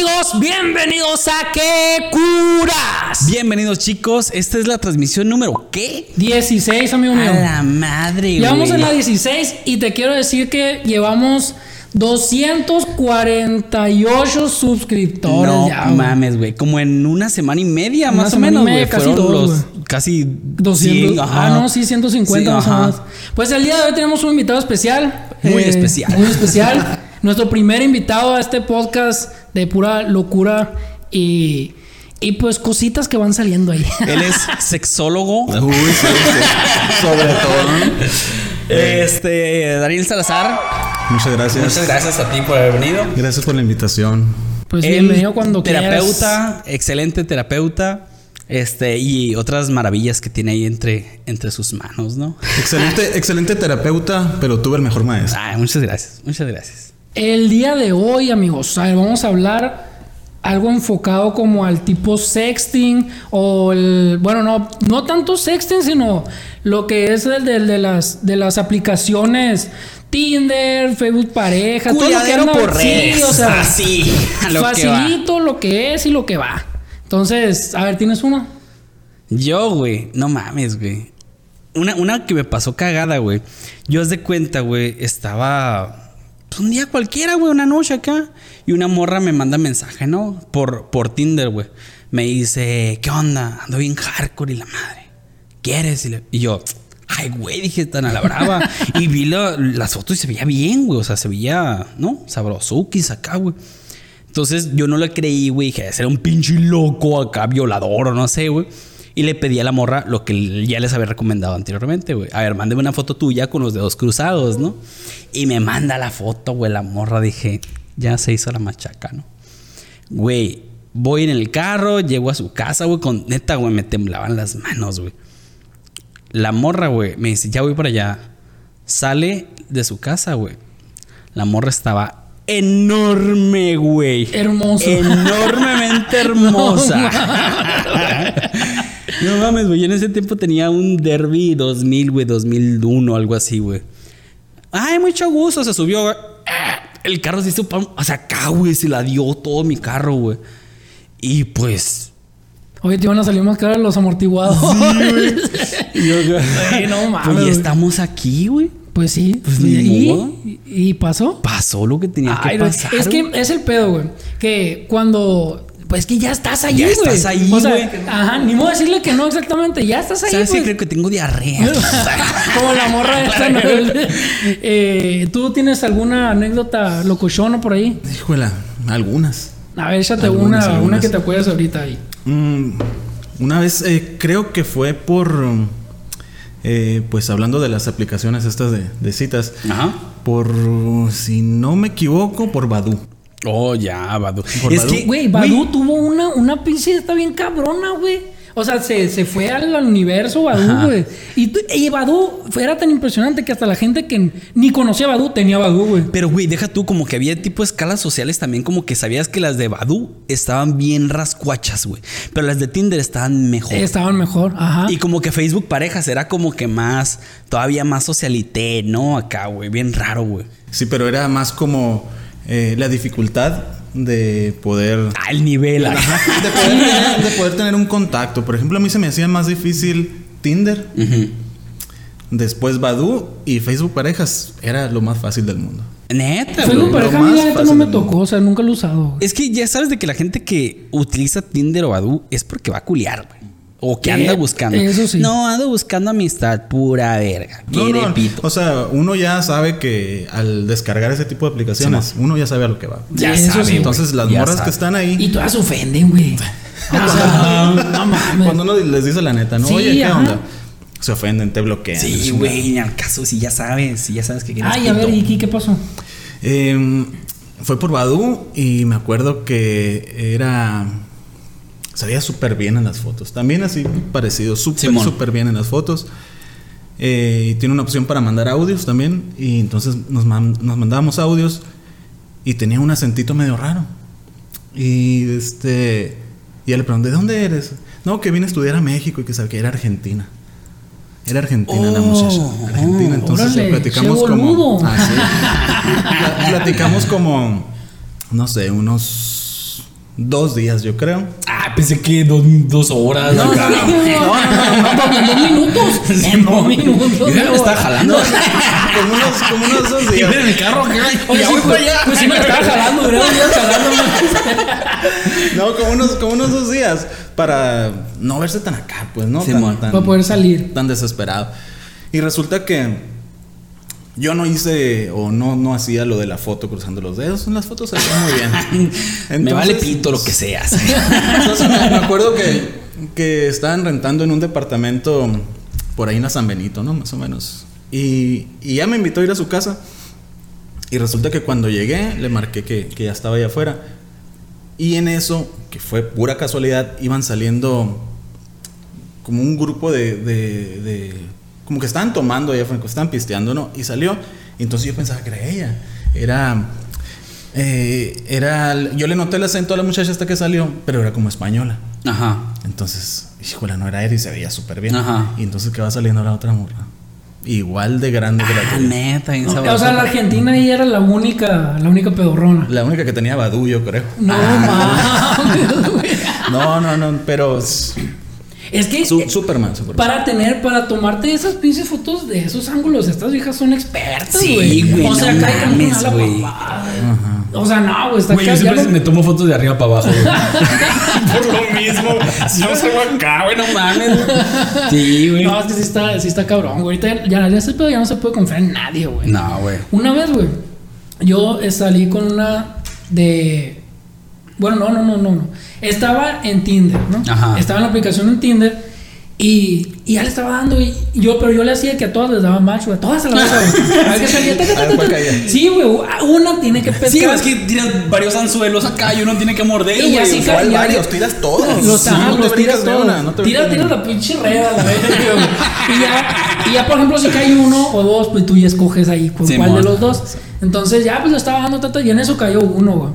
amigos? Bienvenidos a ¿Qué curas? Bienvenidos chicos, esta es la transmisión número ¿qué? 16, amigo mío. A la madre, güey. Llevamos en la 16 y te quiero decir que llevamos 248 suscriptores No ya, mames, güey. Como en una semana y media, Una más o menos, güey. casi Fueron dos, los güey. casi 200. 100, ajá. ah, no, sí, 150 Sí, más o menos. Pues el día de hoy tenemos un invitado especial. eh, Muy especial. Muy especial. Nuestro primer invitado a este podcast de pura locura y, y pues cositas que van saliendo ahí. Él es sexólogo. Uy, sí, sí. Sobre todo. Este, Daniel Salazar. Muchas gracias. Muchas gracias a ti por haber venido. Gracias por la invitación. Pues bienvenido cuando quieras. terapeuta, excelente terapeuta. Este, y otras maravillas que tiene ahí entre, entre sus manos, ¿no? Excelente, excelente terapeuta, pero tuve el mejor maestro. Ay, muchas gracias, muchas gracias. El día de hoy, amigos, a ver, vamos a hablar algo enfocado como al tipo sexting o el, bueno, no, no tanto sexting, sino lo que es el de, de las de las aplicaciones Tinder, Facebook pareja, todo lo que por sí, redes. o sea, Así, lo que facilito lo que es y lo que va. Entonces, a ver, ¿tienes uno? Yo, güey, no mames, güey. Una, una que me pasó cagada, güey. Yo, haz de cuenta, güey, estaba pues, un día cualquiera, güey, una noche acá. Y una morra me manda mensaje, ¿no? Por, por Tinder, güey. Me dice, ¿qué onda? Ando bien hardcore y la madre. ¿Quieres? Y, le- y yo, ay, güey, dije tan a la brava. y vi la- las fotos y se veía bien, güey. O sea, se veía, ¿no? Sabrosukis acá, güey. Entonces yo no le creí, güey. Dije, ser un pinche loco acá, violador o no sé, güey. Y le pedí a la morra lo que ya les había recomendado anteriormente, güey. A ver, mándeme una foto tuya con los dedos cruzados, ¿no? Y me manda la foto, güey. La morra dije, ya se hizo la machaca, ¿no? Güey, voy en el carro, llego a su casa, güey. Con neta, güey, me temblaban las manos, güey. La morra, güey, me dice, ya voy para allá. Sale de su casa, güey. La morra estaba enorme, güey. Hermoso. Enormemente hermosa. no mames, güey. En ese tiempo tenía un Derby 2000, güey, 2001, algo así, güey. Ay, mucho gusto. Se subió, güey. El carro se hizo, pa- o sea, acá, güey, se la dio todo mi carro, güey. Y pues, Oye, te iban a salir más caros los amortiguados. y yo, Güey, no mames, Pues güey. estamos aquí, güey. Pues sí. Pues ni ¿Y. ¿Y pasó? Pasó lo que tenía Ay, que pasar. es que es el pedo, güey. Que cuando. Pues que ya estás ahí, Ya güey. estás ahí, O sea, güey. Ajá, ni modo decirle que no exactamente. Ya estás ahí, ¿Sabes güey. Creo que tengo diarrea. Como la morra esta, ¿no? Eh, ¿Tú tienes alguna anécdota locochona por ahí? Híjola, algunas. A ver, échate Algunas, una, una que te acuerdes ahorita ahí. Mm, una vez, eh, creo que fue por. eh, pues hablando de las aplicaciones estas de, de citas. Ajá. Por. Si no me equivoco, por Badu. Oh, ya, Badu. Es Badoo. que, Güey, Badu tuvo una, una pinche está bien cabrona, güey. O sea, se, se fue al universo Badu, güey. Y, y Badu era tan impresionante que hasta la gente que ni conocía a Badu tenía Badu, güey. Pero, güey, deja tú como que había tipo escalas sociales también, como que sabías que las de Badu estaban bien rascuachas, güey. Pero las de Tinder estaban mejor. Estaban mejor, ajá. Y como que Facebook parejas era como que más, todavía más socialité, ¿no? Acá, güey, bien raro, güey. Sí, pero era más como eh, la dificultad de poder. Ah, el nivel. Ajá, de, poder tener, de poder tener un contacto. Por ejemplo, a mí se me hacía más difícil Tinder, después Badu y Facebook Parejas. Era lo más fácil del mundo. Neta, Facebook güey. lo pareja a neta no me tocó, o sea, nunca lo he usado. Es que ya sabes de que la gente que utiliza Tinder o Badu es porque va a culiar, güey. O que anda buscando. eso sí. No, ando buscando amistad pura verga. No, no, pito. O sea, uno ya sabe que al descargar ese tipo de aplicaciones, uno ya sabe a lo que va. Ya Sí, eso sabe, sí. Entonces, las Ya morras sabe. que están ahí, Y todas se ofenden, güey. O sea, no mames. cuando uno les dice la neta, ¿no? Sí, Oye, ¿qué ajá. onda? Se ofenden, te bloquean. Sí, güey, al caso, si ya sabes, si ya sabes que quieres Ay, a ver. ¿y qué, qué pasó? Eh, fue por Badu y me acuerdo que era. Se veía súper bien en las fotos. También así parecido, súper, súper bien en las fotos. Eh, y tiene una opción para mandar audios también. Y entonces nos, man- nos mandábamos audios y tenía un acentito medio raro. Y este. Y ya le pregunté, ¿de dónde eres? No, que vine a estudiar a México y que sabe que era argentina. Era argentina la Oh, muchacha. Argentina. Entonces órale, platicamos como. Ah, sí. Pla- platicamos como. No sé, unos dos días, yo creo. Ah, pensé que dos, dos horas. No, no, no, no, no, dos minutos. En dos minutos. Yo ya me estaba jalando. como, unos, como unos dos Y días. en mi carro, ¿qué? Oye, Ya sí, voy para pues, allá. pues sí me estaba jalando, duré dos días jalándome. No, como unos, como unos dos días. Para no verse tan acá, pues, ¿no? Simón. tan, tan, Para poder salir. tan desesperado. Y resulta que yo no hice o no, no hacía lo de la foto cruzando los dedos. Las fotos se hacían muy bien. me vale pito lo que seas. Entonces me, me acuerdo que, que estaban rentando en un departamento por ahí en la San Benito, ¿no? Más o menos. Y, y ya me invitó a ir a su casa. Y resulta que cuando llegué, le marqué que, que ya estaba allá afuera. Y en eso, que fue pura casualidad, iban saliendo como un grupo de, de- de- como que estaban tomando allá afuera, que estaban pisteando, ¿no? Y salió. Entonces yo pensaba que era ella. Era. eh, era. Yo le noté el acento a la muchacha hasta que salió, pero era como española. Ajá. Entonces, híjole, no era él y se veía súper bien. Ajá. Y entonces que va saliendo la otra morra. Igual de grande que la Ah, neta, bien O sea, la Argentina ahí era la única, la única pedorrona. La única que tenía Badu, yo creo. No güey. No, no, no, pero Es que su- eh, Superman, Superman. para tener, para tomarte esas pinches fotos de esos ángulos, estas viejas son expertas, Sí, güey. güey, O sea, no mames, a la güey. papá. O sea, no, güey, está Güey, yo siempre lo- me tomo fotos de arriba para abajo, güey. Por lo mismo. Si no salgo acá, güey, no mames. Sí, güey. No, es que sí está, sí está cabrón, güey. Ahorita ya, ya ese pedo ya no se puede confiar en nadie, güey. No, güey. Una vez, güey, yo salí con una de. Bueno, no, no, no, no, no. Estaba en Tinder, ¿no? Ajá. Estaba en la aplicación en Tinder y, y ya le estaba dando. Y yo, pero yo le hacía que a todas les daba match, güey. A todas se las daba. A ver qué salía. Sí, güey. Una tiene que pescar. Sí, es que tiras varios anzuelos acá y uno tiene que morder, Y güey. así O sea, ca- ¿Cuál ya- varios? Tiras todos. Los, Sí, no los tiras todos. una, no te la pinche red a la y, ya, y ya, por ejemplo, si cae uno o dos, pues tú ya escoges ahí con Simón. cuál de los dos. Entonces ya, pues le estaba dando tata y en eso cayó uno, güey.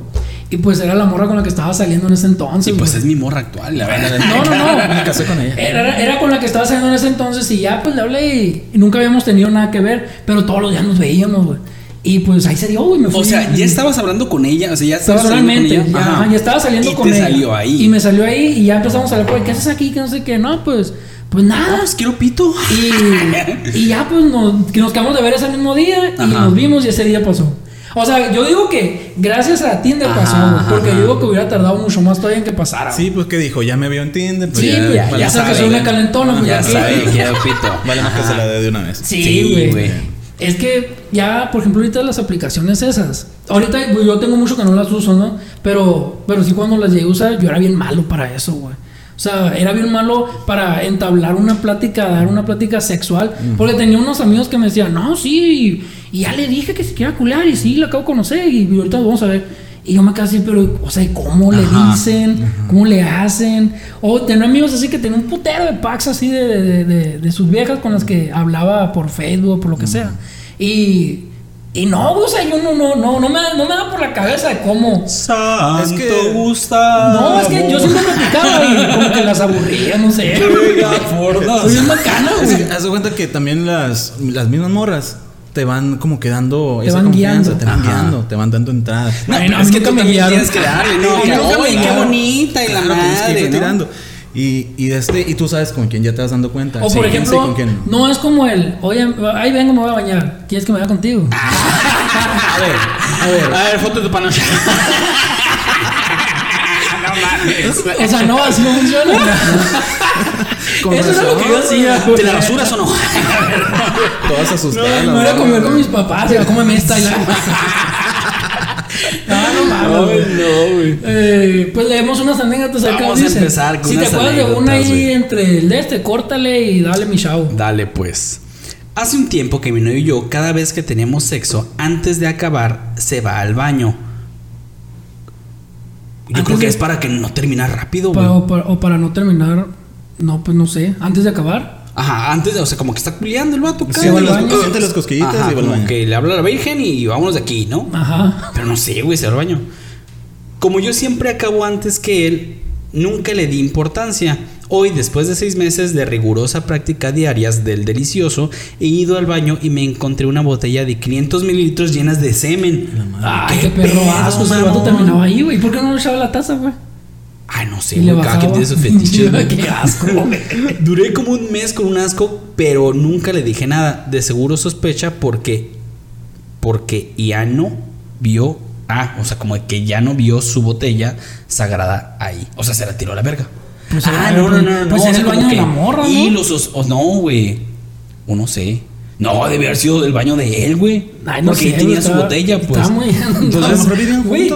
Y pues era la morra con la que estaba saliendo en ese entonces. Y pues es mi morra actual, la verdad. No, no, no. Me casé con ella. Era, era con la que estaba saliendo en ese entonces y ya pues le hablé y, y nunca habíamos tenido nada que ver, pero todos los días nos veíamos, güey. Y pues ahí se dio, güey. Me fui. O sea, ya estabas hablando con ella, o sea, ya estabas saliendo con Personalmente, ella. ya, Ajá. ya estaba saliendo y con te ella. salió ahí. Y me salió ahí y ya empezamos a hablar, pues, ¿qué haces aquí? Que no sé qué, no, pues, pues nada. Pues quiero pito. Y, y ya, pues, nos, que nos quedamos de ver ese mismo día y nos vimos y ese día pasó. O sea, yo digo que gracias a Tinder Ajá, pasó, güey, porque ajá. yo digo que hubiera tardado mucho más todavía en que pasara. Sí, pues que dijo, ya me vio en Tinder. Pues Sí, ya, pues, vale, ya se sabe, casó una calentona, pues, ya sabe, quiero pito. Vale más que se la dé de una vez. Sí, güey. es que ya, por ejemplo, ahorita las aplicaciones esas. Ahorita yo tengo mucho que no las uso, ¿no? Pero, pero sí cuando las llegué a usar, yo era bien malo para eso, güey. O sea, era bien malo para entablar una plática, dar una plática sexual. Porque tenía unos amigos que me decían, no, sí, y ya le dije que se quiera culiar, y sí, lo acabo de conocer, y ahorita vamos a ver. Y yo me quedé así, pero, o sea, ¿y ¿cómo le Ajá. dicen? ¿Cómo le hacen? O tenía amigos así que tenían un putero de packs así de, de, de- de sus viejas con las que hablaba por Facebook por lo que sea. Y, y no, o sea, yo no, no, no, no me, da- no me da por la cabeza de cómo. Santo Es que- gusta. No, es que yo siempre platicaba y como que las aburría, no sé. Soy bien bacana, Es güey. haz de cuenta que también las, las mismas morras te van como que dando Te esa van confianza, guiando. te van Ajá. guiando, te van dando entrada. No, no, es que tú me también guiaron. tienes que darle, ¿no? Oye, qué bonita y la Claro, tienes que madre, tirando. Y, y, este, y tú sabes con quién ya te vas dando cuenta. O Sí, por ejemplo, con quién no es como el, oye, ahí vengo, me voy a bañar. ¿Quieres que me vaya contigo? A ver, a ver. A ver, foto de tu panocha. no mames. O sea, no, así no funciona. Eso era lo razón. que yo hacía. ¿Te la rasuras o no? Todas asustadas. Me voy a comer con mis papás, y cómeme esta y la. No, güey. Eh, pues leemos unas anécdotas acá. Vamos a empezar con Si te unas acuerdas de una ahí entre el de este, córtale y dale mi show. Dale, pues. Hace un tiempo que mi novio y yo, cada vez que tenemos sexo, antes de acabar, se va al baño. Yo Antes creo que de- es para que no termine rápido, Pa- güey. o, para, o para no terminar, no, pues no sé, antes de acabar. Ajá, antes de, o sea, como que está culiando el vato. Sí, al baño, siente las cosquillitas Ajá, y va al como baño. que le habla a la virgen y vámonos de aquí, ¿no? Ajá. Pero no sé, güey, se va al baño. Como yo siempre acabo antes que él, Nunca le di importancia. Hoy, después de seis meses de rigurosa práctica diarias del delicioso, he ido al baño y me encontré una botella de 500 mililitros llenas de semen. Ay, qué, perro asco. Ese vato terminaba ahí, güey. ¿Por qué no le echaba la taza, güey? Ay, no sé, güey, cada quien tiene su fetiche. güey. Qué asco. Duré como un mes con un asco, pero nunca le dije nada. De seguro sospecha porque. Porque ya no vio. Ah, o sea, como que ya no vio su botella sagrada ahí. O sea, se la tiró a la verga. Pues, ah, no, no, no, no. pues o sea, el baño de la morra, Y ¿no? los. os- o no, güey. O no sé. No, debe haber sido del baño de él, güey. Ay, no porque sé, él tenía su botella, pues. estaba muy- Entonces, güey.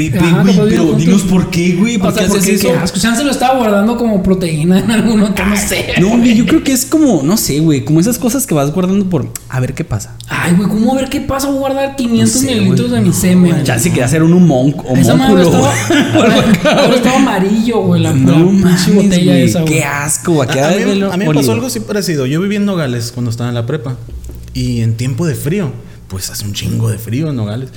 Juntos, güey. Pe- pe- Ajá, güey, capaz pero dinos por qué, güey. ¿Por O sea, qué haces porque eso? qué asco. Chance lo estaba guardando como proteína en algún otro, no sé. No, güey, yo creo que es como, no sé, güey, como esas cosas que vas guardando por a ver qué pasa. Ay, güey, ¿cómo ver qué pasa? Voy a guardar 500 No sé, mililitros güey. de mi semen. Ya se quería hacer un humón, Esa madre estaba, amarillo, güey, la, No mames, botella güey, esa, güey. Qué asco, güey. A, a mí, a me pasó algo así parecido. Yo viví en Nogales cuando estaba en la prepa. Y en tiempo de frío, pues hace un chingo de frío en Nogales.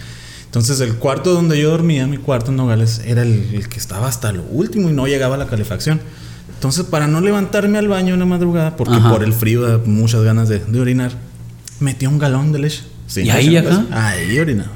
Entonces el cuarto donde yo dormía, mi cuarto en Nogales, era el, el que estaba hasta lo último y no llegaba la calefacción. Entonces para no levantarme al baño en la madrugada, porque Ajá. por el frío da muchas ganas de, de orinar, metía un galón de leche. Sin ¿Y ahí, leche, pues. Ahí orinaba.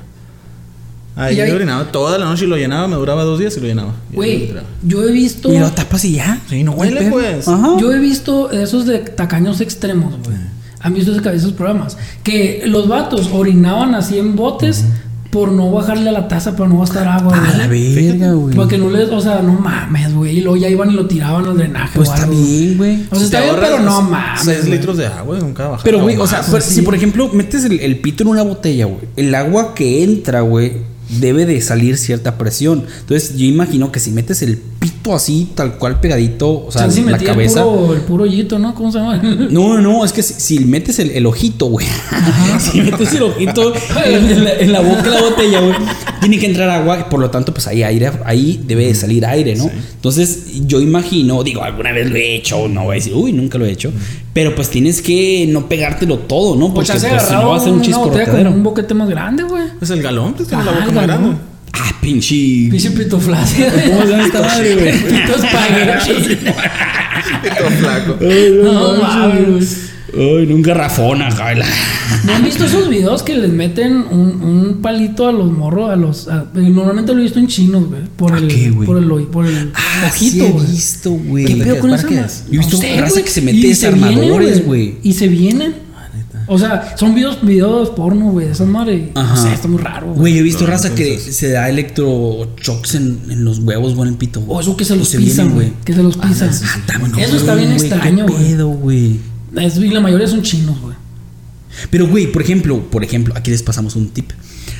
Ahí, orinaba toda la noche y lo llenaba, me duraba dos días y lo llenaba. Güey, yo he visto. Y lo tapas y ya. Sí, no huele, pues. Ajá. Yo he visto esos de tacaños extremos, güey. Han visto ese- esos programas. Que los vatos orinaban así en botes por no bajarle a la taza para no gastar agua, A la verga, güey. Para que no les, o sea, no mames, güey. Y luego ya iban y lo tiraban al drenaje. Pues está bien, güey. O sea, está Te bien, pero no mames. 6 güey. litros de agua con cada bajada. Pero, güey, o sea, si por ejemplo metes el, el pito en una botella, güey, el agua que entra, güey, debe de salir cierta presión. Entonces, yo imagino que si metes el pito así, tal cual pegadito, o sea, Chance la cabeza. El puro, el puro hoyito, ¿no? ¿Cómo se llama? No, no, no, es que si, si metes el, el ojito, güey. si metes el ojito en, en la, en la boca de la botella, güey, tiene que entrar agua, y por lo tanto, pues ahí aire, ahí debe de salir aire, ¿no? Entonces, yo imagino, digo, alguna vez lo he hecho, no voy a decir, uy, nunca lo he hecho, pero pues tienes que no pegártelo todo, ¿no? Pues Porque chance pues, si no va a ser un chiscorotadero. un boquete más grande, güey. Es el galón, pues tiene Ah, la boca más grande. Ah, pinche. Pinche pito flácido. ¿Cómo se llama esta madre, güey? Pito espagueti. Pito flaco. No mames, güey. Ay, en un garrafón acá. la- ¿No han visto esos videos que les meten un, un palito a los morros? A los, a- eh, normalmente lo he visto en chinos, güey. Por ¿A el, qué, güey? por el, por el Ah, ojito, sí he güey. visto, güey. ¿Qué ¿De pedo con ¿Para esa qué ma- es? Yo he visto raza güey. que se mete Y desarmadores, vienen, güey. Y se vienen. O sea, son videos, videos porno, güey. de Esas madres. No Ajá. sé, está muy raro, güey. Güey, he visto No, raza que se da electroshocks en, en los huevos o en el pito. O eso que se los se pisan, güey. Que se los pisan. Ah, bueno, eso está bien güey, extraño, ¿Qué güey. Es- Y la mayoría son chinos, güey. Pero, güey, por ejemplo, por ejemplo, aquí les pasamos un tip.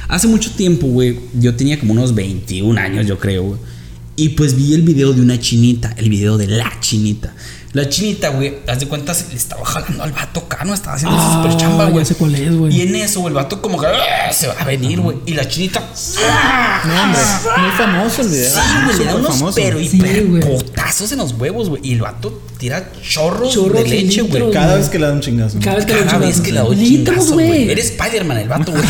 Hace mucho tiempo, güey, yo tenía como unos 21 años, yo creo, güey. Y pues vi el video de una chinita, el video de la chinita. La chinita, güey, haz de cuenta, se le estaba jalando al vato acá, no estaba haciendo Ah, super chamba, güey. sé cuál es, güey. Y en eso, güey, el vato como que "Ah, se va a venir, güey. Y la chinita. No, hombre. Muy famoso el video. Sí, güey, le da unos famoso. pero Sí, hiper güey. potazos en los huevos, güey. Y el vato tira chorros, Chorros de leche, güey. Cada vez que le da un chingazo. Cada vez que lo Cada vez que le doy litros, chingazo, güey. güey. Eres Spider-Man, el vato, güey.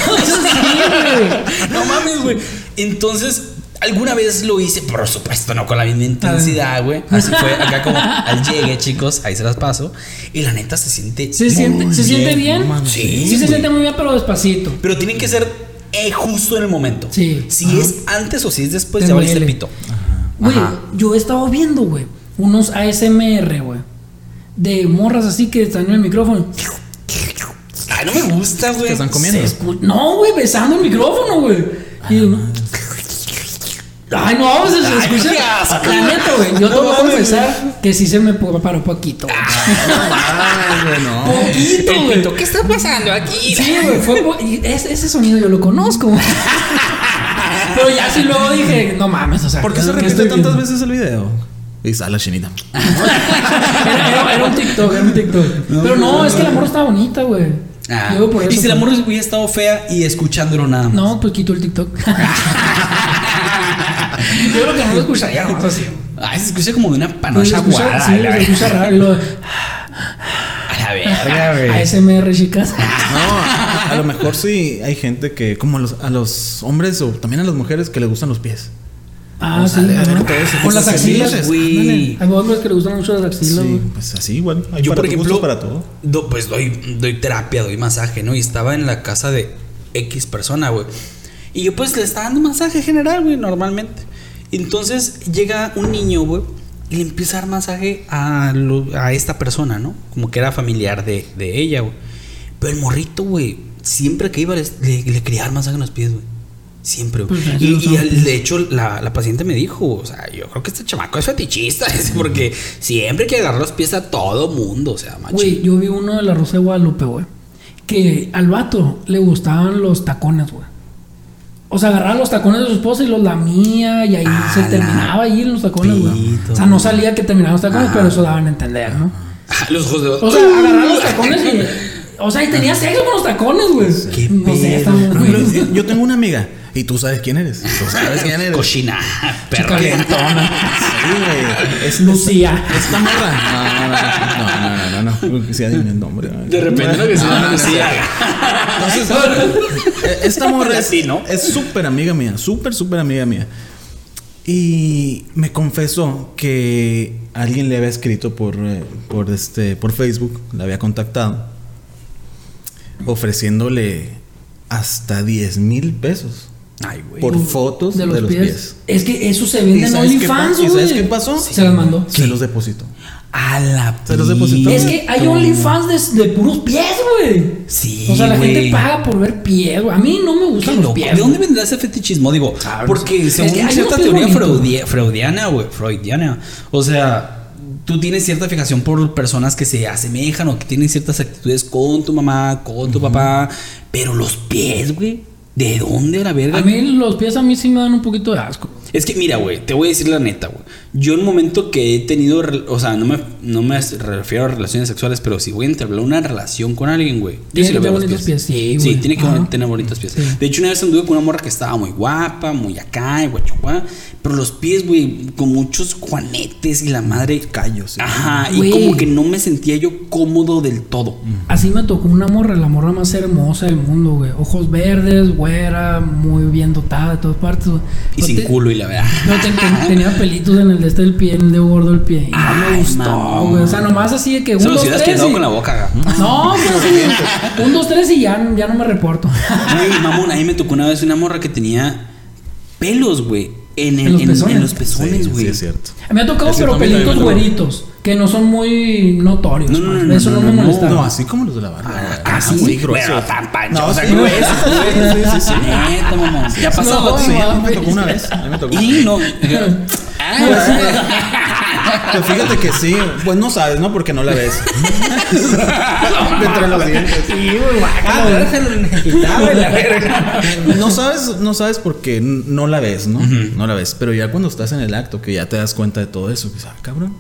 no mames, güey. Entonces, alguna vez lo hice, por supuesto, no con la misma intensidad, güey. Así fue acá como al llegue, chicos. Ahí se las paso. Y la neta se siente. ¿Se, muy siente, ¿se siente bien? no. Sí, Sí, se siente muy bien, pero despacito. Pero tienen que ser eh, justo en el momento. Sí. Si Ajá. es antes o si es después, Te ya valiste duele. pito. Güey, yo he estado viendo, güey, unos ASMR, güey. De morras así que están en el micrófono. Ay, no me gusta, güey. Están comiendo. No, güey, besando el micrófono, güey. Y Ay, no, se, se Ay, escucha. La neta, güey. Yo te No voy a confesar que sí se me paró poquito. güey. Ah, güey, no. Poquito, güey. ¿qué está pasando aquí? Sí, güey, fue ese, ese sonido yo lo conozco. Pero ya sí luego dije, no mames, o sea. ¿Por qué se ¿qué repite tantas viendo? veces el video? Y sale la chinita. Era, era- era un TikTok, era un TikTok. Pero no, es que la morra estaba bonita, güey. Ah, y si la morra hubiera estado fea y escuchándolo nada más. No, pues quito el TikTok. Yo creo que no lo escucharía nomás así. Ay, se escucha como de una panocha escucha- guada. Sí, la se verdad. escucha raro. lo- A la verga, güey. ASMR, chicas. No, a lo mejor sí hay gente que, como a los, a los hombres o también a las mujeres, que les gustan los pies. Ah, O sí. sea, de ver ajá. todo eso, Con las axilas. güey. Hay hombres que le gustan mucho las axilas, Sí, pues así igual. Hay Yo, para por ejemplo, para todo. do- pues doy, doy terapia, doy masaje, ¿no? Y estaba en la casa de X persona, güey. Y yo pues le estaba dando masaje general, güey, normalmente. Entonces llega un niño, güey, y le empieza a dar masaje a, lo- a esta persona, ¿no? Como que era familiar de, de ella, güey. Pero el morrito, güey, siempre que iba le, le, le quería dar masaje en los pies, güey. Siempre, güey. Pues, y, al- de hecho, la, la paciente me dijo, o sea, yo creo que este chamaco es fetichista, es porque siempre que agarrar los pies a todo mundo, o sea, macho. Güey, yo vi uno de la Rosa de Guadalupe, güey. Que al vato le gustaban los tacones, güey. O sea, agarraba los tacones de su esposa y los lamía y ahí Ah, se terminaba ahí en los tacones, güey. O sea, no salía que terminaban los tacones, pero eso daban a entender, ¿no? Ah, los ojos de O sea, agarraba los tacones y. O sea, y tenía sexo con los tacones, güey. Qué No sé, está muy- yo- tengo una amiga y tú sabes quién eres. Tú sabes quién eres. Cochina, perra. Sí, güey. Es Lucía. Esta morra. No, no, no, no, no. no. no. Sí, adivina el nombre. De repente, ¿no? Que se llama Lucía. Entonces, eh, esta morra es Así, ¿no? es súper amiga mía, súper, súper amiga mía. Y me confesó que alguien le había escrito por, eh, por, este, por Facebook, la había contactado, ofreciéndole hasta 10 mil pesos Ay, güey. por fotos de los, pies. Es que eso se ¿Y vende en sabes qué OnlyFans, güey. sabes qué pasó? Se las mandó. Se los depositó. A la Se los depositó. Es que hay OnlyFans de, de puros pies, güey. Sí, O sea, la gente paga por ver pies, güey. A mí no me gustan los pies. ¿De dónde vendrá ese fetichismo? Digo, Ah, no porque sé. según Es que hay cierta teoría freudi- freudiana, güey, freudiana. O sea, tú tienes cierta fijación por personas que se asemejan o que tienen ciertas actitudes con tu mamá, con tu papá, pero los pies, güey, ¿de dónde a la verga? A mí los pies a mí sí me dan un poquito de asco. Es que mira, güey, te voy a decir la neta, güey. Yo en un momento que he tenido, o sea, no me, no me refiero a relaciones sexuales, pero si voy a entablar una relación con alguien, güey. yo Tiene sí que le veo los bonitos pies, sí, Sí, tiene que Ajá. tener bonitos pies. Sí. De hecho, una vez anduve con una morra que estaba muy guapa, muy acá, y guachua, pero los pies, güey, con muchos juanetes y la madre. Callos. sí. Ajá, y como que no me sentía yo cómodo del todo. Así me tocó una morra, la morra más hermosa del mundo, güey. Ojos verdes, güera, muy bien dotada de todas partes, güey. Y Pero sin te- culo y la verdad. pero tenía pelitos en el de este del pie, en el dedo gordo del pie. Y no me gustó, güey. O sea, nomás así de que un, dos, tres. y- con la boca. No, pues sí. Un, dos, tres y ya, ya no me reporto. Güey, mamón, a mí me tocó una vez una morra que tenía pelos, güey. En, el- En los en- pezones. en los Sí, pezones, güey. sí, es cierto. Me ha tocado, Ese pero pelitos güeritos, que no son muy notorios. No, no, pues. no, Eso no, no, me no, molesta. No, así como los de la barba. Ah, sí, muy grueso. Bueno, tan pancho. No, o sea, sí, grueso, sí, güey. sí, sí, sí. Neta, mamón. Ya ha pasado No. Sí, me tocó una vez. A mí me tocó. Y no. Pues fíjate que sí. Pues no sabes, ¿no? Porque no la ves. Entre los dientes. Ah, déjalo necesitaba la verga. No sabes, no sabes porque no la ves, ¿no? No la ves. Pero ya cuando estás en el acto, que ya te das cuenta de todo eso, que ah, cabrón.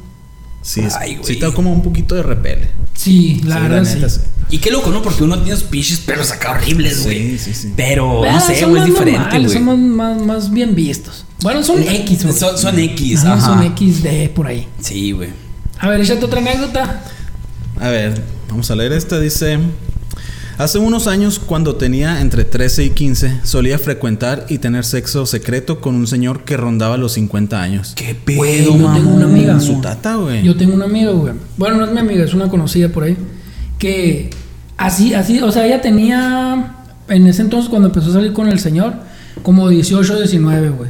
Sí, es, Ay, sí te da como un poquito de repele. Sí, la Sí, verdad neta, sí. Y qué loco, ¿no? Porque uno tiene sus pinches pelos acá horribles, güey. Sí, sí, sí. Pero, Ah, no sé, güey, es diferente, güey. Son más, más, más bien vistos. Bueno, son X, güey. Son, son X, Ajá, ajá. Son XD por ahí. Sí, güey. A ver, échate otra anécdota. A ver, vamos a leer esta. Dice: Hace unos años, cuando tenía entre 13 y 15, solía frecuentar y tener sexo secreto con un señor que rondaba los 50 años. Qué Güey, pedo, yo tengo mamón. una amiga. Su tata, güey. Yo tengo una amiga, güey. Bueno, no es mi amiga, es una conocida por ahí. Que así, así, o sea, ella tenía. En ese entonces, cuando empezó a salir con el señor, como 18, 19, güey.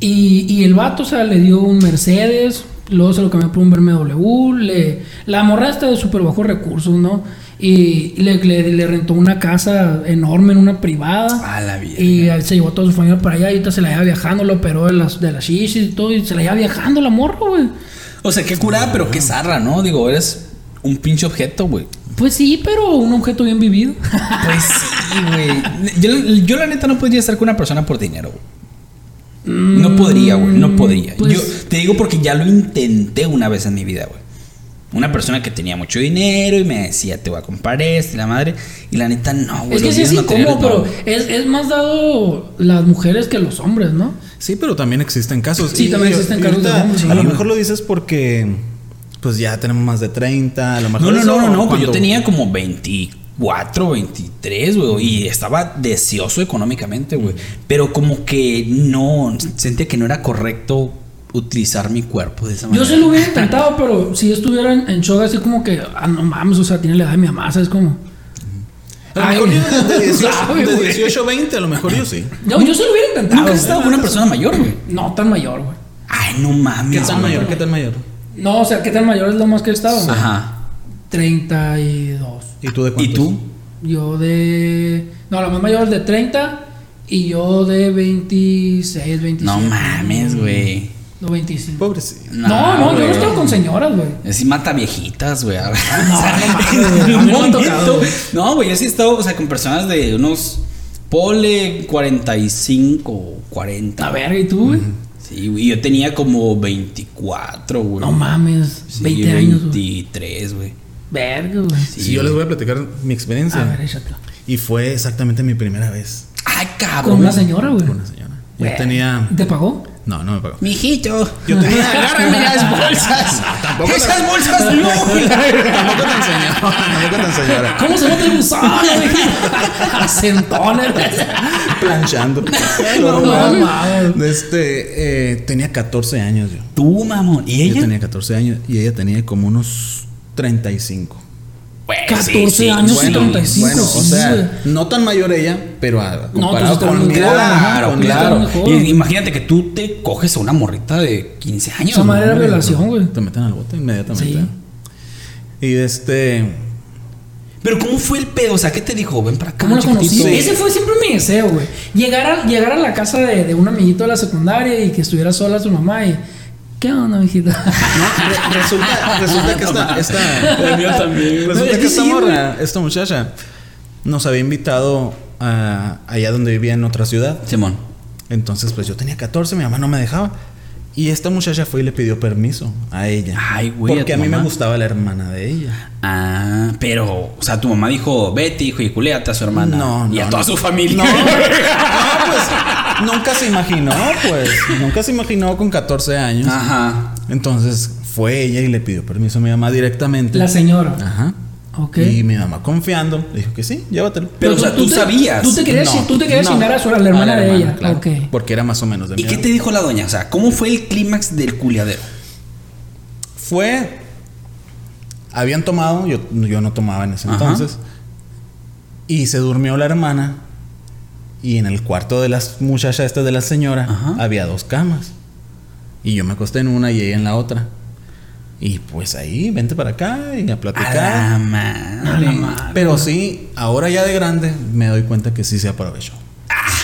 Y, y el vato, o sea, le dio un Mercedes, luego se lo cambió por un BMW, le, la morra está de súper bajos recursos, ¿no? Y le, le- le rentó una casa enorme en una privada. A la vida. Y se llevó a toda su familia para allá y ahorita se la lleva viajando, lo operó de las, de las shishis y todo, y se la lleva viajando la morra, güey. O sea, qué curada, pero qué zarra, ¿no? Digo, eres un pinche objeto, güey. Pues sí, pero un objeto bien vivido. Pues sí, güey. Yo, yo la neta no podría estar con una persona por dinero, güey. No podría, güey. No podría. pues- Yo te digo porque ya lo intenté una vez en mi vida, güey. Una persona que tenía mucho dinero y me decía, te voy a comprar esto y la madre. Y la neta, no, güey. es que sí incómodo, no, pero güey. es, es más dado las mujeres que los hombres, ¿no? Sí, pero también existen casos. Sí, también existen casos de ahorita, hombres, A lo sí. mejor lo dices porque pues ya tenemos más de 30, a lo mejor No, no, no, no, no. Pues yo tenía como 20, 24, 23, güey. Y estaba deseoso económicamente, güey. Pero como que no, sentía que no era correcto utilizar mi cuerpo de esa manera. Yo sí lo hubiera intentado, pero si yo estuviera en, en shock así como que, ah, no mames, o sea, tiene la edad de mi mamá, ¿sabes cómo? A lo mejor Ay, yo de 18, sabe, de güey. 18 20, a lo mejor yo sí. Yo, yo sí lo hubiera intentado. ¿Nunca has estado con una persona mayor, güey? No tan mayor, güey. Ay, no mames. ¿Qué tan mayor? ¿Qué tan mayor? No, o sea, ¿qué tan mayor es lo más que he estado? Ajá. 32. ¿Y tú de ¿Y cuántos? tú? Yo de. No, la más mayor es de 30 y yo de 26, 27. No mames, güey. No, 25. Pobrecito. No, no, yo güey. no estaba con señoras, güey. Así mata viejitas, güey. No, no no tocado. No, güey, yo sí he estado, o sea, con personas de unos. Pole 45, 40. A ver, ¿y tú, güey? Sí, güey. Yo tenía como 24, güey. No mames, Sí, 20 años, güey. 23, güey. Verga, güey. Sí, Si yo les voy a platicar mi experiencia. A ver, échatela. Y fue exactamente mi primera vez Ay, cabrón. Con una señora, güey. con una señora. Yo tenía. ¿Te pagó? No, no me pagó. Mijito. Yo tenía. Agárrame las bolsas. Tampoco Esas bolsas no. Tampoco tan señora. Tampoco tan señora. ¿Cómo se nota el güey? Acentones. Planchando. No, Normal. mames. Este, eh, tenía 14 años yo. Tú, mamón. ¿Y Yo ella? tenía 14 años y ella tenía como unos 35. Pues, 14 años y Bueno, 35, bueno, o sí, sea, no tan mayor ella, pero a- No, comparado pues, con Claro, con. Y imagínate que tú te coges a una morrita de 15 años. Esa madre ¿no? era violación, güey. Te meten al bote inmediatamente. Sí. Y este. Pero ¿cómo fue el pedo? O sea, ¿qué te dijo? Ven para acá. ¿Cómo la conocí? Ese fue siempre mi deseo, güey. Llegar a, llegar a la casa de, de un amiguito de la secundaria y que estuviera sola su mamá y... ¿Qué onda, mijita? No, re- resulta, resulta que esta, esta, El mío también. resulta Es que esta sí, morra, esta muchacha, nos había invitado a, allá donde vivía en otra ciudad. Simón. Entonces, pues yo tenía 14, mi mamá no me dejaba. Y esta muchacha fue y le pidió permiso a ella. Ay, güey, Porque a mí me gustaba la hermana de ella. Ah, pero, o sea, tu mamá dijo, vete, hijo, y culéate a su hermana. No, no. Y a no. toda su familia. No, no, pues nunca se imaginó, pues. Nunca se imaginó con 14 años. Ajá. Entonces fue ella y le pidió permiso a mi mamá directamente. La señora. Ajá. Ok. Y mi mamá confiando le dijo que sí, llévatelo. Pero, o sea, tú te- sabías. Tú te querías, No, tú te querías no. a, su, a la hermana A de ella. claro, Ok. Porque era más o menos de mi ¿Y qué edad. te dijo la doña? O sea, ¿cómo fue el clímax del culiadero? Fue. Habían tomado, yo, yo no tomaba en ese Ajá. entonces. Y se durmió la hermana. Y en el cuarto de las muchachas esta de la señora Ajá. había dos camas. Y yo me acosté en una y ella en la otra. Y pues ahí, vente para acá y a platicar. la A madre. la madre. Pero sí, ahora ya de grande me doy cuenta que sí se aprovechó.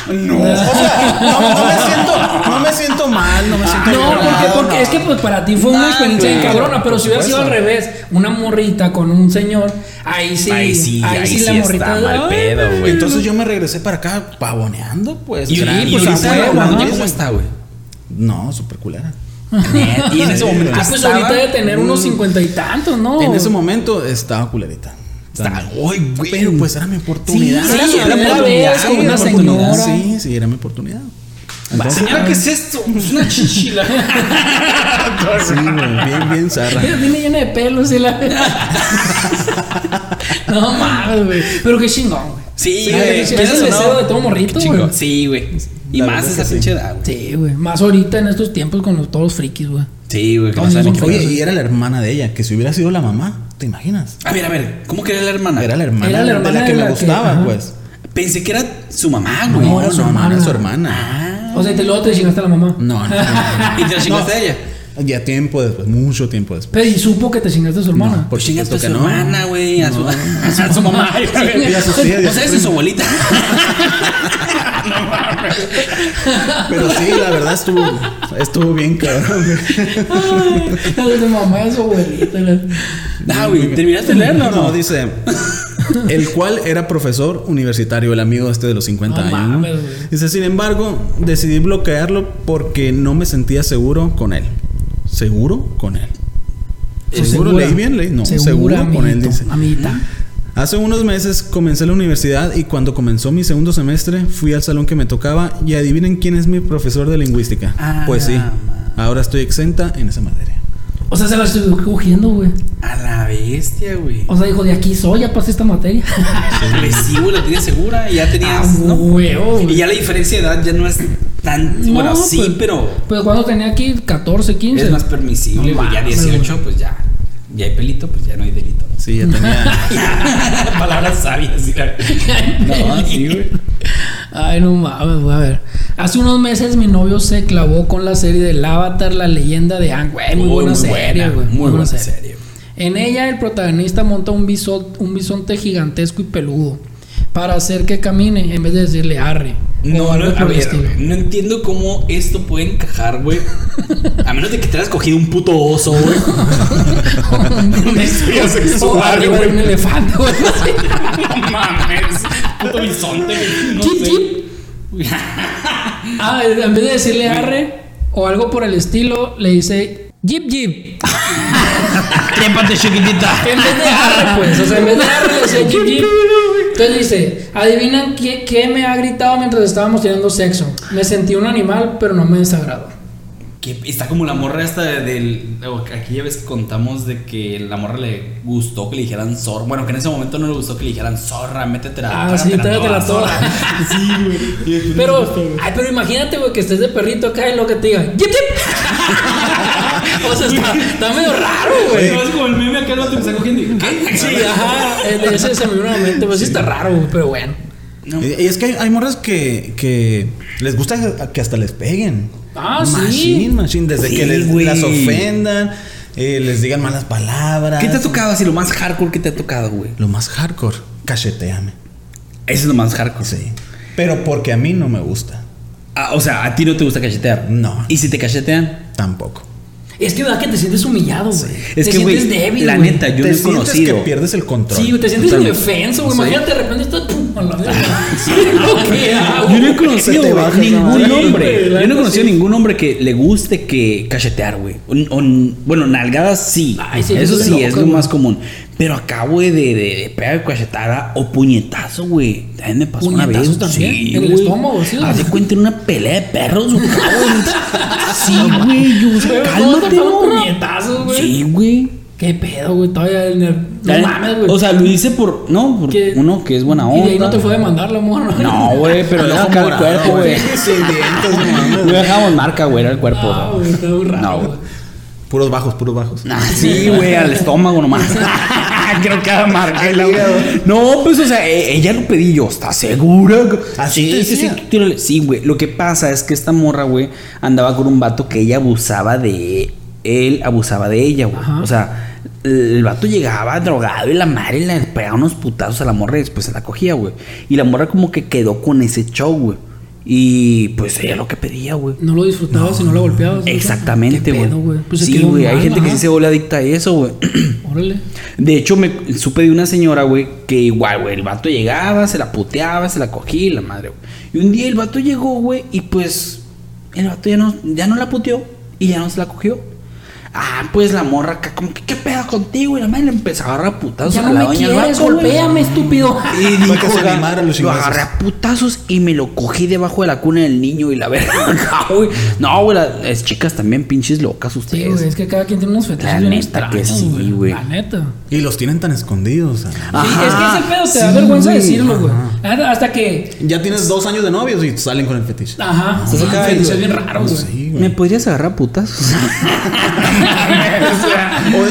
No. O sea, no, no me siento, no me siento mal, no me siento No, porque, violado, porque no. es que pues para ti fue una Nah, experiencia cabrona, pero si hubiera sido al revés, una morrita con un señor, ahí sí, Ahí sí, ahí sí está mal pedo, güey. Entonces yo me regresé para acá pavoneando, pues. Y, Gran- y pues, ahorita la ¿no? ¿cómo está, güey? No, súper culera. Y en ese momento Ah, pues estaba- ahorita debe tener unos cincuenta y tantos, ¿no? En ese momento estaba culerita. Uy, güey. Pero pues era mi oportunidad. Sí, era su era con con una oportunidad. señora. Sí, sí, era mi oportunidad. Entonces, Señora, ¿qué es esto? Es una chichila. sí, güey, bien, bien zarra. Mira, tiene llena de pelos y la. no mames, güey. Pero qué chingón, güey. Sí, Sí, güey. es el ¿Quieres o deseo de todo morrito, güey. Sí, güey. Y La más esa sí. pinche edad, güey. Sí, güey. Más ahorita en estos tiempos con los, todos los frikis, güey. Sí, güey. Que no saben qué Oye, y era la hermana de ella, que si hubiera sido la mamá, ¿te imaginas? A ver, a ver. ¿Cómo que era la hermana? Era la hermana, Era la hermana de la que de me que- gustaba, ajá. pues. Pensé que era su mamá, güey. No, era no, su no, hermana. era su hermana. Ah. O sea, te, luego te chingaste a la mamá. No, no. ¿Y te la chingaste a ella? Ya tiempo después, mucho tiempo después. Pero y supo que te chingaste a su hermana. No, Pues chingaste a su no. hermana, güey. A su, No. a su mamá. Y a sus tías, y a O sea, sus es su abuelita. Pero sí, la verdad estuvo, estuvo bien cabrón. Ay, de su mamá y su abuelita. la- Ah, güey. ¿Terminaste de leerlo no? No, dice. El cual era profesor universitario, el amigo este de los 50 No años. ¿no? mames, güey. Dice, sin embargo, decidí bloquearlo porque no me sentía seguro con él. ¿Seguro con él? ¿Seguro? ¿Leí bien? Leí? No, seguro con él, dice. Amiguita. Hace unos meses comencé la universidad y cuando comenzó mi segundo semestre fui al salón que me tocaba y adivinen quién es mi profesor de lingüística. Ah, pues sí, ahora estoy exenta en esa materia. O sea, se la estuvo cogiendo, güey. A la bestia, güey. O sea, dijo, de aquí soy, ya pasé esta materia. Pues sí, güey, la tienes segura. Y ya Ah, tenías. ¿no? huevo, Y güey. ya la diferencia de edad ya no es tan. No, bueno, sí, pues, pero. Pues cuando tenía aquí 14, 15. Es más permisible, No güey. Ya mames, 18, güey. pues ya. Ya hay pelito, pues ya no hay delito. Sí, ya tenía. Palabras sabias. No, sí, güey. Ay, no mames, güey. A ver. Hace unos meses mi novio se clavó con la serie del Avatar, la leyenda de Aang. Güey, muy, Muy, buena muy serie, güey. muy buena serie. En ella el protagonista monta un, un bisonte gigantesco y peludo para hacer que camine en vez de decirle arre. No, no, a ver, no entiendo cómo esto puede encajar, güey. A menos de que te hayas cogido un puto oso, güey. Una historia O sexual, güey. un elefante, güey. No mames. Puto bisonte. No Chip, sé. chip. Ah, en vez de decirle arre o algo por el estilo, le dice Jeep Jeep. Trépate, chiquitita. En vez de arre, pues. O sea, en vez de arre decía Jeep Jeep. Entonces dice, adivinan qué, qué me ha gritado mientras estábamos teniendo sexo. Me sentí un animal, pero no me desagradó. Está como la morra esta de- del. Aquí ya ves que contamos de que la morra le gustó que le dijeran zorra. Bueno, que en ese momento no le gustó que le dijeran zorra, métete la Ah, sí, trágatela toda. Sí, güey. Pero, ay, pero imagínate, güey, que estés de perrito acá y lo que te diga, Jeep Jeep. o sea, está, está medio raro, güey. Es como el meme acá el vato que está cogiendo. y, ¿Qué? Sí, ajá. Ese se me vino a la mente, pues sí está raro, güey, pero bueno. No. Y es que hay, hay morras que, que les gusta que hasta les peguen. Ah, sí. Machine, machine. Desde Sí, que les, las ofendan, eh, les digan malas palabras. ¿Qué te ha tocado así? Lo más hardcore que te ha tocado, güey. Lo más hardcore, cacheteame. Eso es lo más hardcore. Sí. Pero porque a mí no me gusta. Ah, o sea, a ti no te gusta cachetear. No. ¿Y si te cachetean? Tampoco. Es que verdad que te sientes humillado, güey. Es te que, güey, sientes débil, la güey. neta, yo te no he conocido. que pierdes el control. Sí, güey, te sientes indefenso, güey. Imagínate, de repente estás pum, a la verga. Yo no he conocido te güey, baja esa ningún madre. hombre. Yo no he conocido sí. ningún hombre que le guste que cachetear, güey. Bueno, nalgadas sí. Ay, sí, Eso eso es sí, loco, es lo güey. más común. Pero acá, güey, de, de, de pegar cachetada o puñetazo, güey. También me pasó una vez. ¿Puñetazo también? Sí, ¿En el estómago, sí? Haz de cuenta en una pelea de perros, güey. Sí, güey. Yo, o sea, Pero ¿cómo cálmate, ¿no? puñetazos, güey? Sí, güey. ¿Qué pedo, güey? Todavía en el... No mames, güey. O sea, lo hice por. No, por Que- uno que es buena Y onda. de ahí no te fue a demandar la morra. No, güey, pero ojo acá el cuerpo, güey. No mames. No dejamos marca, güey, era el cuerpo. Ah, güey. está muy raro, No, güey. güey. Puros bajos, puros bajos. Ah, sí, güey, al estómago nomás. Creo que marca. y la- No, pues, o sea, e- ella lo pedí yo. ¿Estás segura? Así sí, sí, tírale. Sí, güey. Lo que pasa es que esta morra, güey, andaba con un vato que ella abusaba de él, abusaba de ella, güey. O sea, el vato llegaba drogado y la madre le pegaba unos putazos a la morra y después se la cogía, güey. Y la morra como que quedó con ese show, güey. Y pues ella lo que pedía, güey. No lo disfrutabas si no la golpeabas. ¿no? Exactamente, ¿Qué güey. Pues sí, güey. Hay gente que sí se vuelve adicta a eso, güey. Órale. De hecho, me supe de una señora, güey, que igual, güey, el vato llegaba, se la puteaba, se la cogía y la madre, güey. Y un día el vato llegó, güey, y pues el vato ya no, ya no la puteó y ya no se la cogió. Ah, pues la morra acá, como que, ¿qué pedo contigo? Y la madre le empezó a agarrar a putazos Ya a no la me doña quieres, golpéame, estúpido. Y dijo, que se "Ga- animara a los lo chingazos". agarré a putazos y me lo cogí debajo de la cuna del niño y la verga. No, güey. No, güey, las chicas también pinches locas Sí, ustedes. güey, es que cada quien tiene unos fetiches La neta que sí, güey. La neta. Y los tienen tan escondidos. Sí, Ajá, es que ese pedo te da vergüenza güey. decirlo, güey. Ajá. Hasta que. Ya tienes dos años de novios y salen con el fetiche. Ajá. Estás acá, fetiches bien raros, güey. Sí, güey. ¿Me podrías agarrar a putas?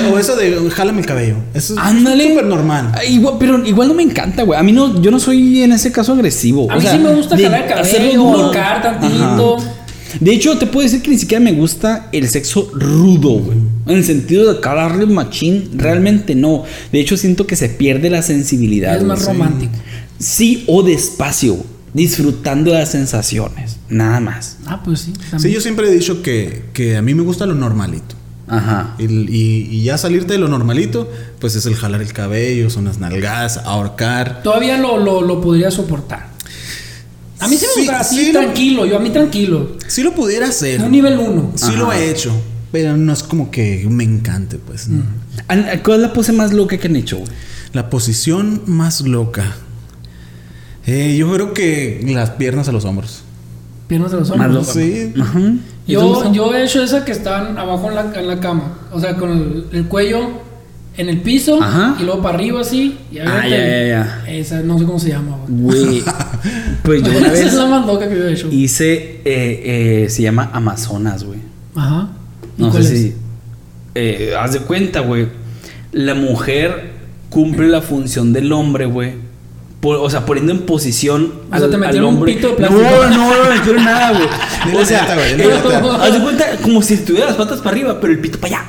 O, o eso de jálame el cabello. Eso es súper normal. Ah, Igual, pero igual no me encanta, güey. A mí no, yo no soy en ese caso agresivo. A O mí sea, sí me gusta de jalar el cabello, tocar tantito. Ajá. De hecho, te puedo decir que ni siquiera me gusta el sexo rudo, güey. En el sentido de calarle machín, realmente no. De hecho, siento que se pierde la sensibilidad. Es más güey. romántico. Sí, o despacio, disfrutando de las sensaciones. Nada más. Ah, pues sí. Sí, yo siempre he dicho que, que a mí me gusta lo normalito. Ajá. El- y, y ya salirte de lo normalito, pues es el jalar el cabello, son las nalgadas, ahorcar. Todavía lo, lo, lo podría soportar. A mí sí me Sí, gusta así, sí lo- tranquilo. Yo a mí tranquilo. Sí lo pudiera hacer. Un nivel 1. Sí lo he hecho. Pero no es como que me encante, pues. ¿no? An- ¿Cuál es la pose más loca que han hecho, güey? La posición más loca. Eh, yo creo que las piernas a los hombros. Piernas de los lo- Sí. Ajá. ¿Y Yo, yo he hecho esa que están abajo en la, en la cama. O sea, con el, el cuello en el piso Ajá. y luego para arriba así. Y Ah, ya, ya, ya. Esa no sé cómo se llama, güey. Pues yo una Esa es vez la más loca que yo he hecho. hice. eh, eh, se llama Amazonas, güey. Ajá. ¿Y No sé es? si. Eh, haz de cuenta, güey. La mujer cumple la función del hombre, güey. Por- o sea, poniendo en posición O sea, te metieron un hombre. pito de no, plástico. no, no me metieron nada, güey. O sea, haz de cuenta como si tuviera las patas para arriba, pero el pito para allá.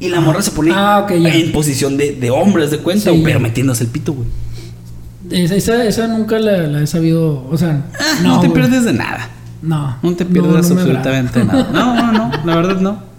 Y la morra se pone Ah, ok, ya. en posición de, de hombre, haz de cuenta, Sí, pero metiéndose el pito, güey. Esa, esa, esa nunca la, la he sabido. O sea, Ah, no, te güey. pierdes de nada. No. No te pierdes no agrada. absolutamente nada. No, no, no, la verdad no.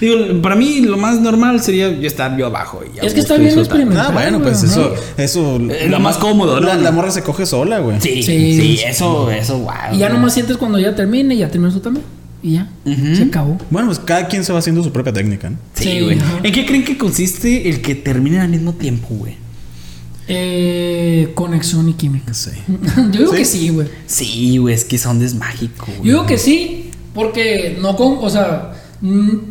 Digo, para mí lo más normal sería yo estar yo abajo. Y Es que está bien disfrutar. experimental. Ah, bueno, pues eso, eso. Eh, lo más cómodo, La, ¿no? la morra se coge sola, güey. Sí, Sí. sí, eso, eso, wow. Y ya nomás sientes cuando ya termine, ya terminó eso también. Y ya. Se acabó. Bueno, pues cada quien se va haciendo su propia técnica, ¿no? Sí, Sí, güey. ajá. ¿En qué creen que consiste el que terminen al mismo tiempo, güey? Eh, conexión y química. Sí. Yo digo ¿Sí? que sí, güey. Sí, güey, es que son es mágico, güey. Yo digo que sí, porque no con, o sea, mm,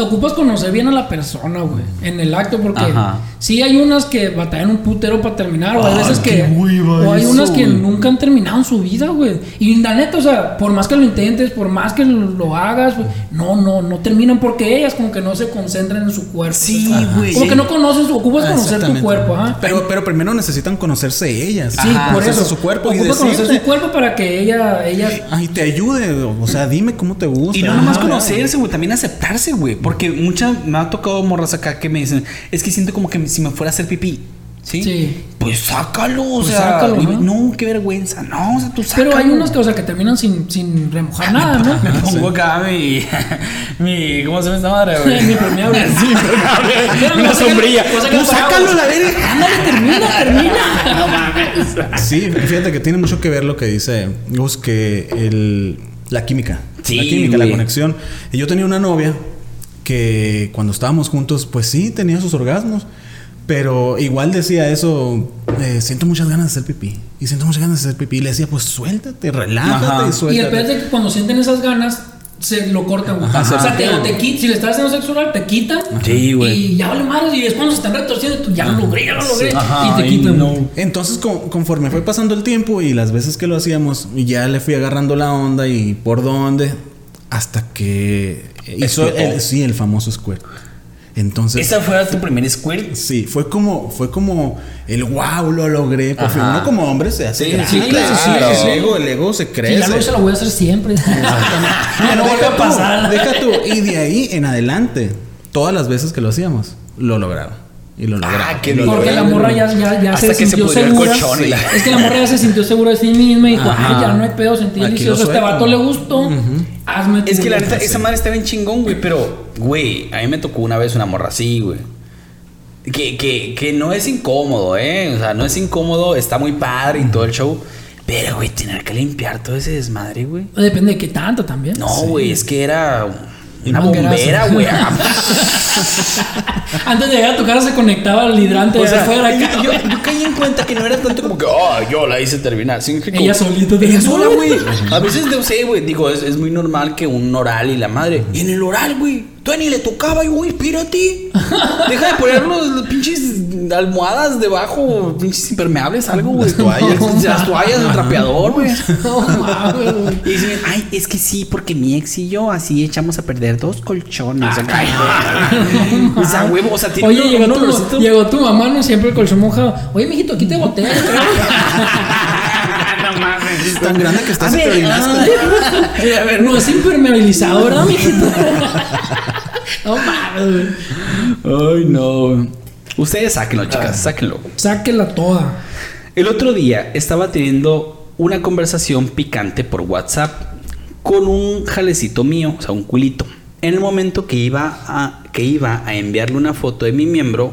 ocupas conocer bien a la persona, güey, en el acto, porque Ajá. sí hay unas que batallan un putero para terminar, o hay Ah, veces que, o hay eso, unas que güey. nunca han terminado en su vida, güey. Y la neta, o sea, por más que lo intentes, por más que lo, lo hagas, güey, no, no, no terminan porque ellas como que no se concentran en su cuerpo. Sí, Ajá. güey. Como que no conoces, ocupas Ah, conocer tu cuerpo, ajá. Pero, pero primero necesitan conocerse ellas. Sí, Ajá, por eso. conocerse su cuerpo y Ocupas conocer su cuerpo para que ella, ella Ay, te ayude. O sea, dime cómo te gusta. Y no nomás conocerse, güey, también aceptarse, güey. Porque muchas me ha tocado morras acá que me dicen, es que siento como que si me fuera a hacer pipí. ¿Sí? Sí. Pues sácalo, o Pues sea. sácalo, ¿no? no, qué vergüenza. No, o sea, tú sácalo. Pero hay unas que, o sea, que terminan sin, sin remojar nada, ¿no? Me pongo acá mi, mi. ¿Cómo se llama esta madre, güey? Mi impermeable. Sí, impermeable. Una sombrilla. Tú sácalo la verga. Ándale, termina, termina. No mames. Sí, fíjate que tiene mucho que ver lo que dice Gus, que el, la química. Sí, la química, güey. la conexión. Y yo tenía una novia que cuando estábamos juntos, pues sí, tenía sus orgasmos. Pero igual decía eso, eh, siento muchas ganas de hacer pipí. Y siento muchas ganas de hacer pipí. Y le decía, pues suéltate, relájate Ajá. y Y el suéltate. peor es de que cuando sienten esas ganas, se lo cortan. Ajá, o sea, te, si le estás haciendo sexo oral, te quitan. Sí, güey. Y ya vale madres. Y es cuando se están retorciendo, tú ya lo logré, ya lo logré. Ajá, y te quitan. no. Entonces, con- conforme fue pasando el tiempo y las veces que lo hacíamos, y ya le fui agarrando la onda y por dónde, hasta que hizo el, sí, el famoso squirt. Entonces, ¿Esa fue tu primer squirt? sí, fue como, fue como el wow, lo logré. Por fin, Ajá. uno como hombre se hace. Sí, grande. sí, claro, sí, el, sí. ego, el ego se crece. ya lo hice, lo voy a hacer siempre. ya no vuelve Deja a tú, pasar. Deja tú. Y de ahí en adelante, todas las veces que lo hacíamos, lo lograron. Y lo lograron. qué y lo. Porque la lograron. morra ya, ya, ya Hasta se que se sintió el segura. y la- Es que la morra ya se sintió segura de sí misma y dijo, Ajá. ay, ya no hay pedo, sentí Aquí delicioso. Este vato le gustó. Hazme Es que la neta, esa madre está bien chingón, güey. Pero, güey, a mí me tocó una vez una morra así, güey. Que, que, que no es incómodo, ¿eh? O sea, no es incómodo, está muy padre y todo el show. Pero, güey, tener que limpiar todo ese desmadre, güey. Depende de qué tanto también. No, güey, es que era una bombera, güey. Antes de llegar a tu casa se conectaba el hidrante O de sea, afuera. yo, yo, yo caí en cuenta que no era tanto como que, oh, yo la hice terminar. sino que como- Ella solita Ella sola, güey. A veces, no sé, güey. Digo, es, es muy normal que un oral y la madre. Y en el oral, güey. Tú ni le tocaba, y güey, espérate. Deja de poner los, los pinches almohadas debajo, pinches impermeables, algo, güey. Las toallas. Las toallas, el trapeador, güey. No mames, güey. Y dicen, ay, es que sí, porque mi ex y yo así echamos a perder dos colchones. Ay, güey. o sea, huevo, o sea, tiene Oye, un llegó tu, olorcito. llegó tu mamá, no siempre el colchón mojado. Oye, mijito, aquí te boté. no mames. Tan grande que estás A que ver, orinaste. ay, a ver, no es impermeabilizado, ¿verdad, mijito? no mames, güey. Ay, no. Ustedes sáquenlo, chicas, sáquenlo. Sáquela toda. El otro día estaba teniendo una conversación picante por WhatsApp con un jalecito mío, o sea, un culito. En el momento que iba a, que iba a enviarle una foto de mi miembro,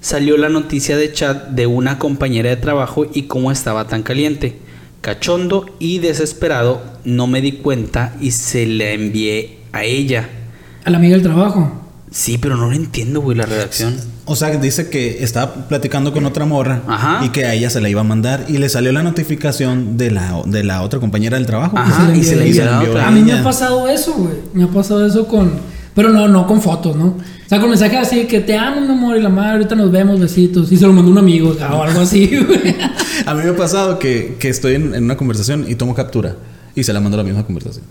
salió la noticia de chat de una compañera de trabajo y cómo estaba tan caliente. Cachondo y desesperado, no me di cuenta y se la envié a ella. A la amiga del trabajo. Sí, pero no lo entiendo, güey, la redacción. O sea, dice que estaba platicando con otra morra Ajá. y que a ella se la iba a mandar y le salió la notificación de la, de la otra compañera del trabajo. Ajá, y se le envió a otra. A mí me ha pasado eso, güey. Me ha pasado eso con. Pero no, no con fotos, ¿no? O sea, con mensajes así que te amo, mi amor, y la madre, ahorita nos vemos, besitos. Y se lo mandó un amigo o algo así, güey. A mí me ha pasado que, que estoy en, en una conversación y tomo captura y se la mando a la misma conversación.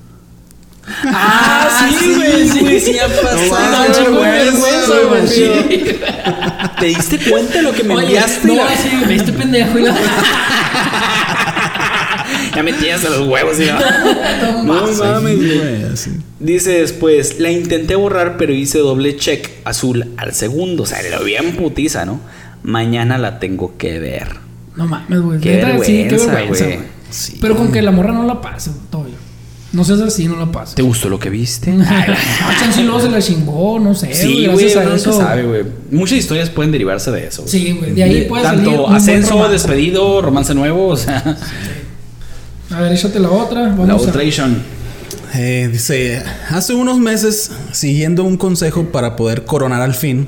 Ah, sí, güey, sí. güey, sí ha pasado. No, vergüenza, güey. Sí. ¿Te diste cuenta de lo que me Oye, enviaste? no, La- así, güey, este pendejo. y la- ya metías a los huevos, ¿sí? no? No Sí, mames, güey. Dice después, la intenté borrar, pero hice doble check azul al segundo. O sea, lo vi en putiza, ¿no? Mañana la tengo que ver. No mames, güey. Qué sí, qué vergüenza, güey. Sí. Pero con que la morra no la pase, todo. No seas así, no la pase. ¿Te gustó lo que viste? Ay, no, luego se la chingó, no sé. Sí, güey, uno eso. nunca sabe, güey. Muchas historias pueden derivarse de eso. güey. Sí, güey, de ahí puede salir un Tanto buen ascenso, romance. despedido, romance nuevo, o sea, A ver, échate la otra. Vamos la a... outration. Eh, dice, hace unos meses, siguiendo un consejo para poder coronar al fin,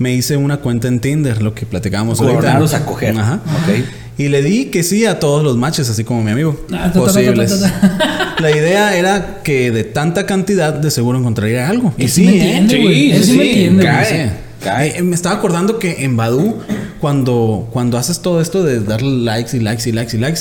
me hice una cuenta en Tinder, lo que platicábamos Coronar, ahorita. o sea, coger. Ajá. Ok. Y le di que sí a todos los matches, así como mi amigo. Ah, ta, ta, ta, posibles. ta, La idea era que de tanta cantidad de seguro encontraría algo. Y sí, me ¿eh? entiende, güey. Él sí me entiende, güey. cae, cae. Eh, me estaba acordando que en Badu, cuando, cuando haces todo esto de darle likes y likes y likes y likes,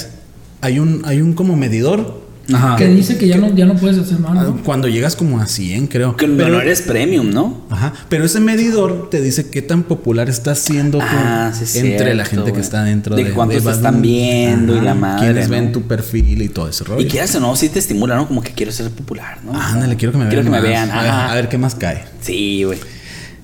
hay un, hay un como medidor. Ajá. Que dice que ya no, ya no puedes hacer más, ah, ¿no? Cuando llegas como a 100, creo. Que no, no eres premium, ¿no? Ajá, pero ese medidor te dice qué tan popular estás siendo tú Ah, sí, entre la gente que está dentro De de cuántos te Badoo. están viendo y la madre, Quienes ¿no? ven tu perfil y todo ese rollo. Y quieras o no, sí te estimula, ¿no? Como que quiero ser popular, ¿no? Ándale, quiero que me vean. Quiero que me vean. A ver, ajá. a ver qué más cae. Sí, güey.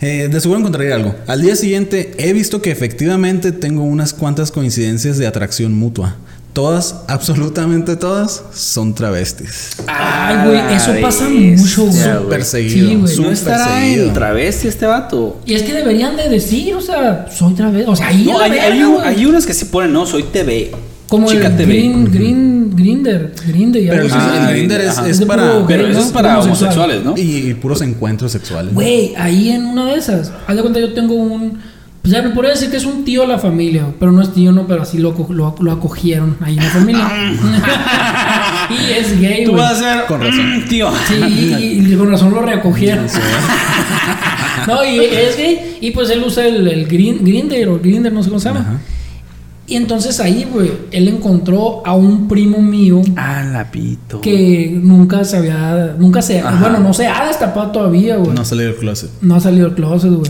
Eh, de seguro encontraría algo. Al día siguiente he visto que efectivamente tengo unas cuantas coincidencias de atracción mutua. Todas, absolutamente todas, son travestis. Ay, güey, eso pasa mucho, güey. Súper seguido. Sí, güey. ¿No súper estará seguido. en travesti este vato? Y es que deberían de decir, o sea, soy travesti. O sea, ahí No, hay, verga, hay, un- hay unos que sí ponen, no, soy TV. Como Chica el TV. Green, Green, Grinder, Grinder y Pero. Ah, el Grindr es, para. Pero gay, eso ¿no? es para Homosexual. homosexuales, ¿no? Y, y puros encuentros sexuales. Güey, ahí en una de esas, haz de cuenta yo tengo un... Pues ya me podría decir que es un tío de la familia, pero no es tío, no, pero así lo, aco- lo, lo acogieron ahí en la familia. y es gay, Tú güey. vas a ser. Con razón. mm, tío. Sí, y, y con razón lo reacogieron. no, y es gay, y pues él usa el, el green, Grinder o Grinder, no sé cómo se llama. Ajá. Y entonces ahí, güey, él encontró a un primo mío Ah, la pito. que nunca se había, nunca se, Ajá. bueno, no se ha destapado todavía, güey. No No, salió del closet. ha salido del closet, güey.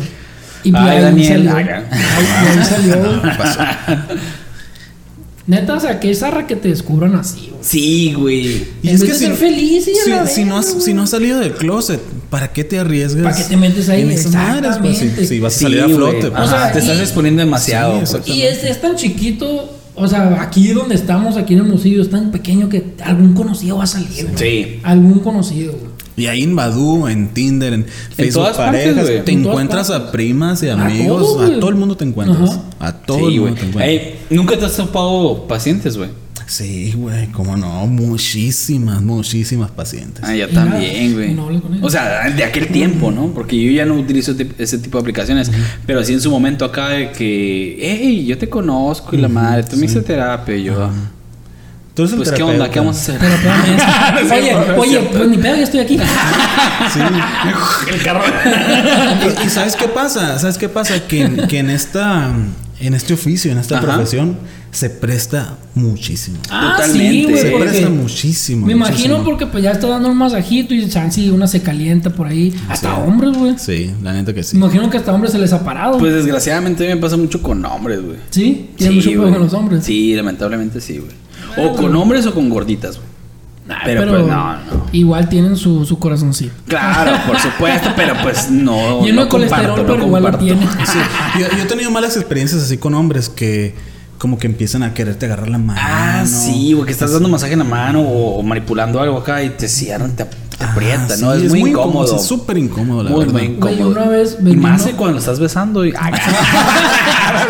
Y pues Ay, ahí Daniel. salió. Ay, Ahí, ahí salió. Neta, o sea, que zarra que te descubran así, güey. Sí, güey. Y En vez de ser feliz y a si, la si no has, verga, si no has salido del closet, ¿para qué te arriesgas? ¿Para qué te metes ahí? en esas madres, pues, si, vas a Sí, salir a flote. Ajá, O sea, te estás exponiendo demasiado. Sí, pues. Y es, es tan chiquito, o sea, aquí donde estamos, aquí en el Hermosillo, es tan pequeño que algún conocido va a salir, güey. Sí. Algún conocido, güey. Y ahí en Badoo, en Tinder, en Facebook todas partes, parejas, güey. te En encuentras partes. a primas y A amigos, todo, a todo el mundo te encuentras. Ajá. A todo Sí, el güey. mundo te encuentras. Ey, ¿Nunca te has topado pacientes, güey? Sí, güey, cómo no, muchísimas, muchísimas pacientes. Ah, yo también, güey. no. O sea, de aquel tiempo, ¿no? Porque yo ya no utilizo ese tip- ese tipo de aplicaciones. Pero así en su momento acá de que, hey, yo te conozco y la madre, tú me hiciste terapia. Y yo, Tú eres el pues, ¿qué onda? ¿Qué vamos a hacer? Pero oye, oye, pues ni pedo, ya estoy aquí. El carro. y, y ¿sabes qué pasa? ¿Sabes qué pasa? Que, en- que en esta en este oficio, en esta Ajá. profesión, se presta muchísimo. Ah, Totalmente. sí, güey, se presta muchísimo. Me imagino muchísimo. porque pues ya está dando un masajito y chansi una se calienta por ahí. Hasta Sí. hombres, güey. Sí, la neta que sí. Me imagino que hasta hombres se les ha parado. Pues desgraciadamente me pasa mucho con hombres, güey. sí, tiene Sí, mucho con los hombres. Sí, lamentablemente sí, güey. O con hombres o con gorditas, güey. Nah, Pero, pues, no, no. Igual tienen su, su corazoncito. Claro, por supuesto, pero pues no. Lleno no de colesterol, comparto, no pero igual lo. Sí, Yo, yo he tenido malas experiencias así con hombres que como que empiezan a quererte agarrar la mano. Ah, sí, güey, que estás dando masaje en la mano o, o manipulando algo acá y te cierran, te, te Ah, aprieta, sí, ¿no? Es, muy incómodo. Es súper incómodo, la muy, verdad. muy incómodo. Güey, una vez y más uno- cuando lo estás besando y. Ay,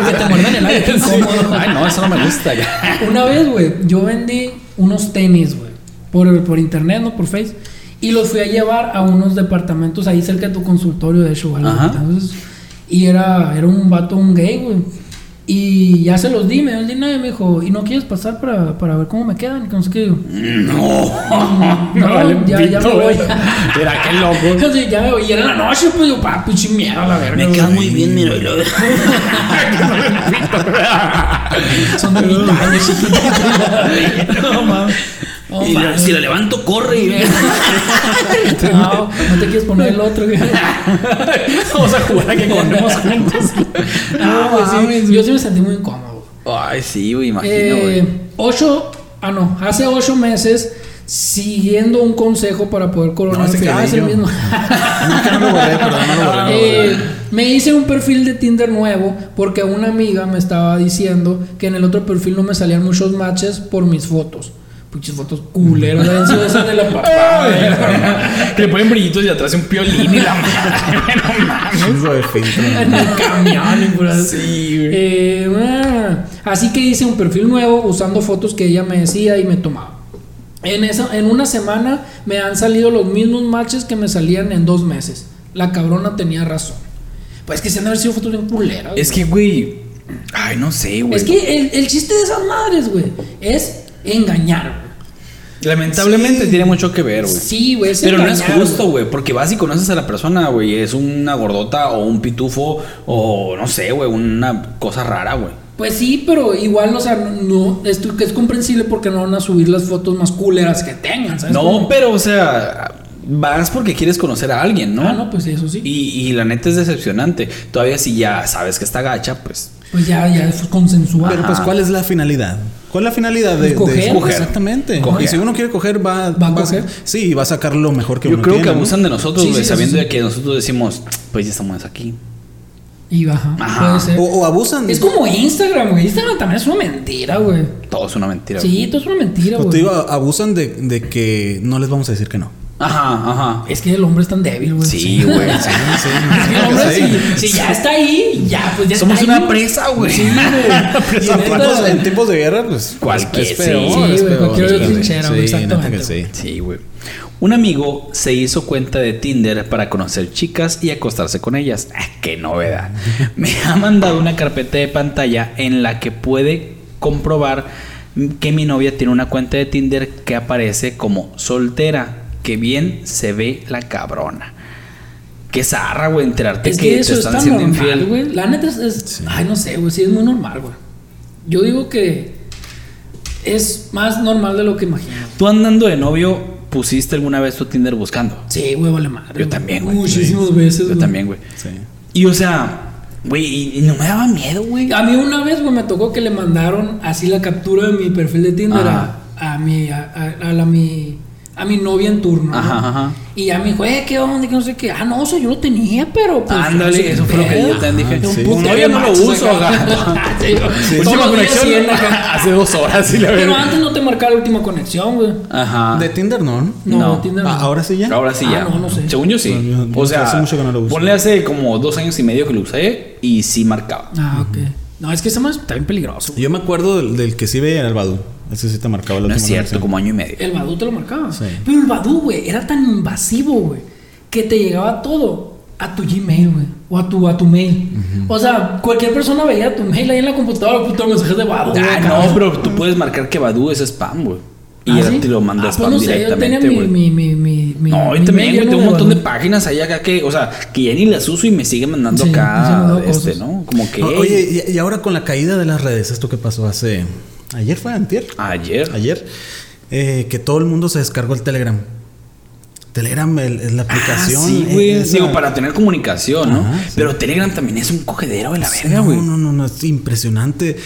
que te muerdan el aire, qué incómodo. Ay, no, eso no me gusta ya. Una vez, güey, yo vendí unos tenis, güey, por, por internet, no por Face, y los fui a llevar a unos departamentos ahí cerca de tu consultorio, de hecho, ¿vale? Ajá. Entonces, Y era, era un vato, un gay, güey. Y ya se los di, me dio el dinero y me dijo, ¿y no quieres pasar para, para ver cómo me quedan? Y que no sé qué digo. No. No, vale ya, ya me voy. Mira, qué loco. Ya me voy. Y era la noche, pues yo, pa, pinche miedo a la verga. Me queda muy bien, mira. y lo- Son de mi chiquitita. No mames. No, Y lo- mames. si lo levanto, corre y ve. No, no te quieres poner el otro. Vamos a jugar a que corremos juntos. No, pues sí, yo sí me sentí muy incómodo. Ay, sí, güey, imagino, Eh, güey. ocho, ah no, hace ocho meses siguiendo un consejo para poder coronar. No, Ah, es el mismo. No, no borré, perdón, no borré. no Eh, borré. me hice un perfil de Tinder nuevo porque una amiga me estaba diciendo que en el otro perfil no me salían muchos matches por mis fotos. Pinches fotos culeras, deben ser esas de la papá. güey. que le ponen brillitos y atrás un piolín y la madre. No mames. Chingo de filtro. en el camión y por así. Sí, güey. Eh, así que hice un perfil nuevo usando fotos que ella me decía y me tomaba. En, esa, en una semana me han salido los mismos matches que me salían en dos meses. La cabrona tenía razón. Pues que se han de haber sido fotos bien culeras. Es güey. que, güey. Ay, no sé, güey. Es que el, el chiste de esas madres, güey, es engañar, güey. Lamentablemente Sí. tiene mucho que ver, güey. Sí, güey, Pero no es engañar, justo, güey, porque vas y conoces a la persona, güey. Es una gordota o un pitufo o no sé, güey, una cosa rara, güey. Pues sí, pero igual, o sea, no, esto que es comprensible porque no van a subir las fotos más culeras que tengan, ¿sabes? No, cómo? pero, o sea, vas porque quieres conocer a alguien, ¿no? Ah, no, pues eso sí. Y, y la neta es decepcionante. Todavía si ya sabes que está gacha, pues. Pues ya, ya es consensuado. Pero pues, ¿cuál es la finalidad? ¿Cuál es la finalidad de, de- coger. Exactamente. Coger. Y si uno quiere coger, va, ¿Va a va coger? Sí, va a sacar lo mejor que Yo uno creo que abusan de nosotros, Sí, sabiendo sí, sí. de que nosotros decimos, pues ya estamos aquí. Y baja, Ajá. puede ser. O, o abusan. Es como Instagram, güey. Instagram también es una mentira, güey. Todo es una mentira. güey. Sí, todo es una mentira, Pues güey. te digo, abusan de, de que no les vamos a decir que no. Ajá, ajá. Es que el hombre es tan débil, güey. Sí, güey. Sí, Es sí. que el hombre, sí. si, si ya está ahí, ya, pues ya Somos está ahí, una presa, güey. Sí, güey. En, tiempos, de guerra, pues. Cualquier, es peor, sí. es peor, cualquier trinchera, güey, exactamente. Sí, güey. Un amigo se hizo cuenta de Tinder para conocer chicas y acostarse con ellas. Ah, ¡Qué novedad! Me ha mandado una carpeta de pantalla en la que puede comprobar que mi novia tiene una cuenta de Tinder que aparece como soltera. Que bien se ve la cabrona. Qué zarra, güey, enterarte Es que, que te eso es están tan haciendo normal, infiel. güey. La neta es, es- Ay, no sé, güey. Sí, es muy normal, güey. Yo digo que es más normal de lo que imagino. ¿Tú andando de novio pusiste alguna vez tu Tinder buscando? Sí, güey, vale madre. Yo güey. también, güey. Muchísimas veces, Yo güey. también, güey. Sí. Y o sea, güey, y, y no me daba miedo, güey. A mí una vez, güey, me tocó que le mandaron así la captura de mi perfil de Tinder a, a mi a, a- a la mi a mi novia en turno. ¿no? Ajá, ajá. Y ya me dijo, eh, ¿qué onda? Que no sé qué. Ah, no, o sea, yo lo tenía, pero pues. Ándale, no sé qué eso fue lo que yo también dije. Un Sí. novia no lo uso, acá. gato. Sí, todos Última conexión acá. hace dos horas y la Pero verdad. antes no te marcaba la última conexión, güey. Ajá. De Tinder no. ¿no? No. Tinder no. Ah, ahora sí ya. Ahora sí Ah, ya. no, no sé. Según yo sí. No, yo- yo o sea, hace mucho que no lo uso. ponle hace como dos años y medio que lo usé y sí marcaba. Ah, ok. No, es que ese más está bien peligroso. güey. Yo me acuerdo del, del que sí veía era el Badu. Ese sí te marcaba la No es cierto, como año y medio. El Badu te lo marcaba. Sí. Pero el Badu, güey, era tan invasivo, güey, que te llegaba todo a tu Gmail, güey, o a tu, a tu mail. O sea, cualquier persona veía tu mail ahí en la computadora, puto mensajes de Badu. Ah, no, pero tú puedes marcar que Badu es spam, güey. Y ¿Ah, ya sí? te lo manda Ah, spam pues no sé, yo tenía directamente, mi, güey. mi, mi, mi, No, y también, güey, tengo un montón de páginas ahí acá que, o sea, que ya ni las uso y me siguen mandando Sí, acá, este, cosas. ¿no? Como que. O- Oye, y, y ahora con la caída de las redes, ¿esto qué pasó hace... Ayer fue antier? Ayer. Ayer. eh, que todo el mundo se descargó el Telegram. Telegram el- es la aplicación. Ah, sí, güey. eh, esa- Digo, para tener comunicación, ¿no? Ajá, sí. Pero Telegram también es un cogedero de la Sí, verga, no, güey. no, no, no, es impresionante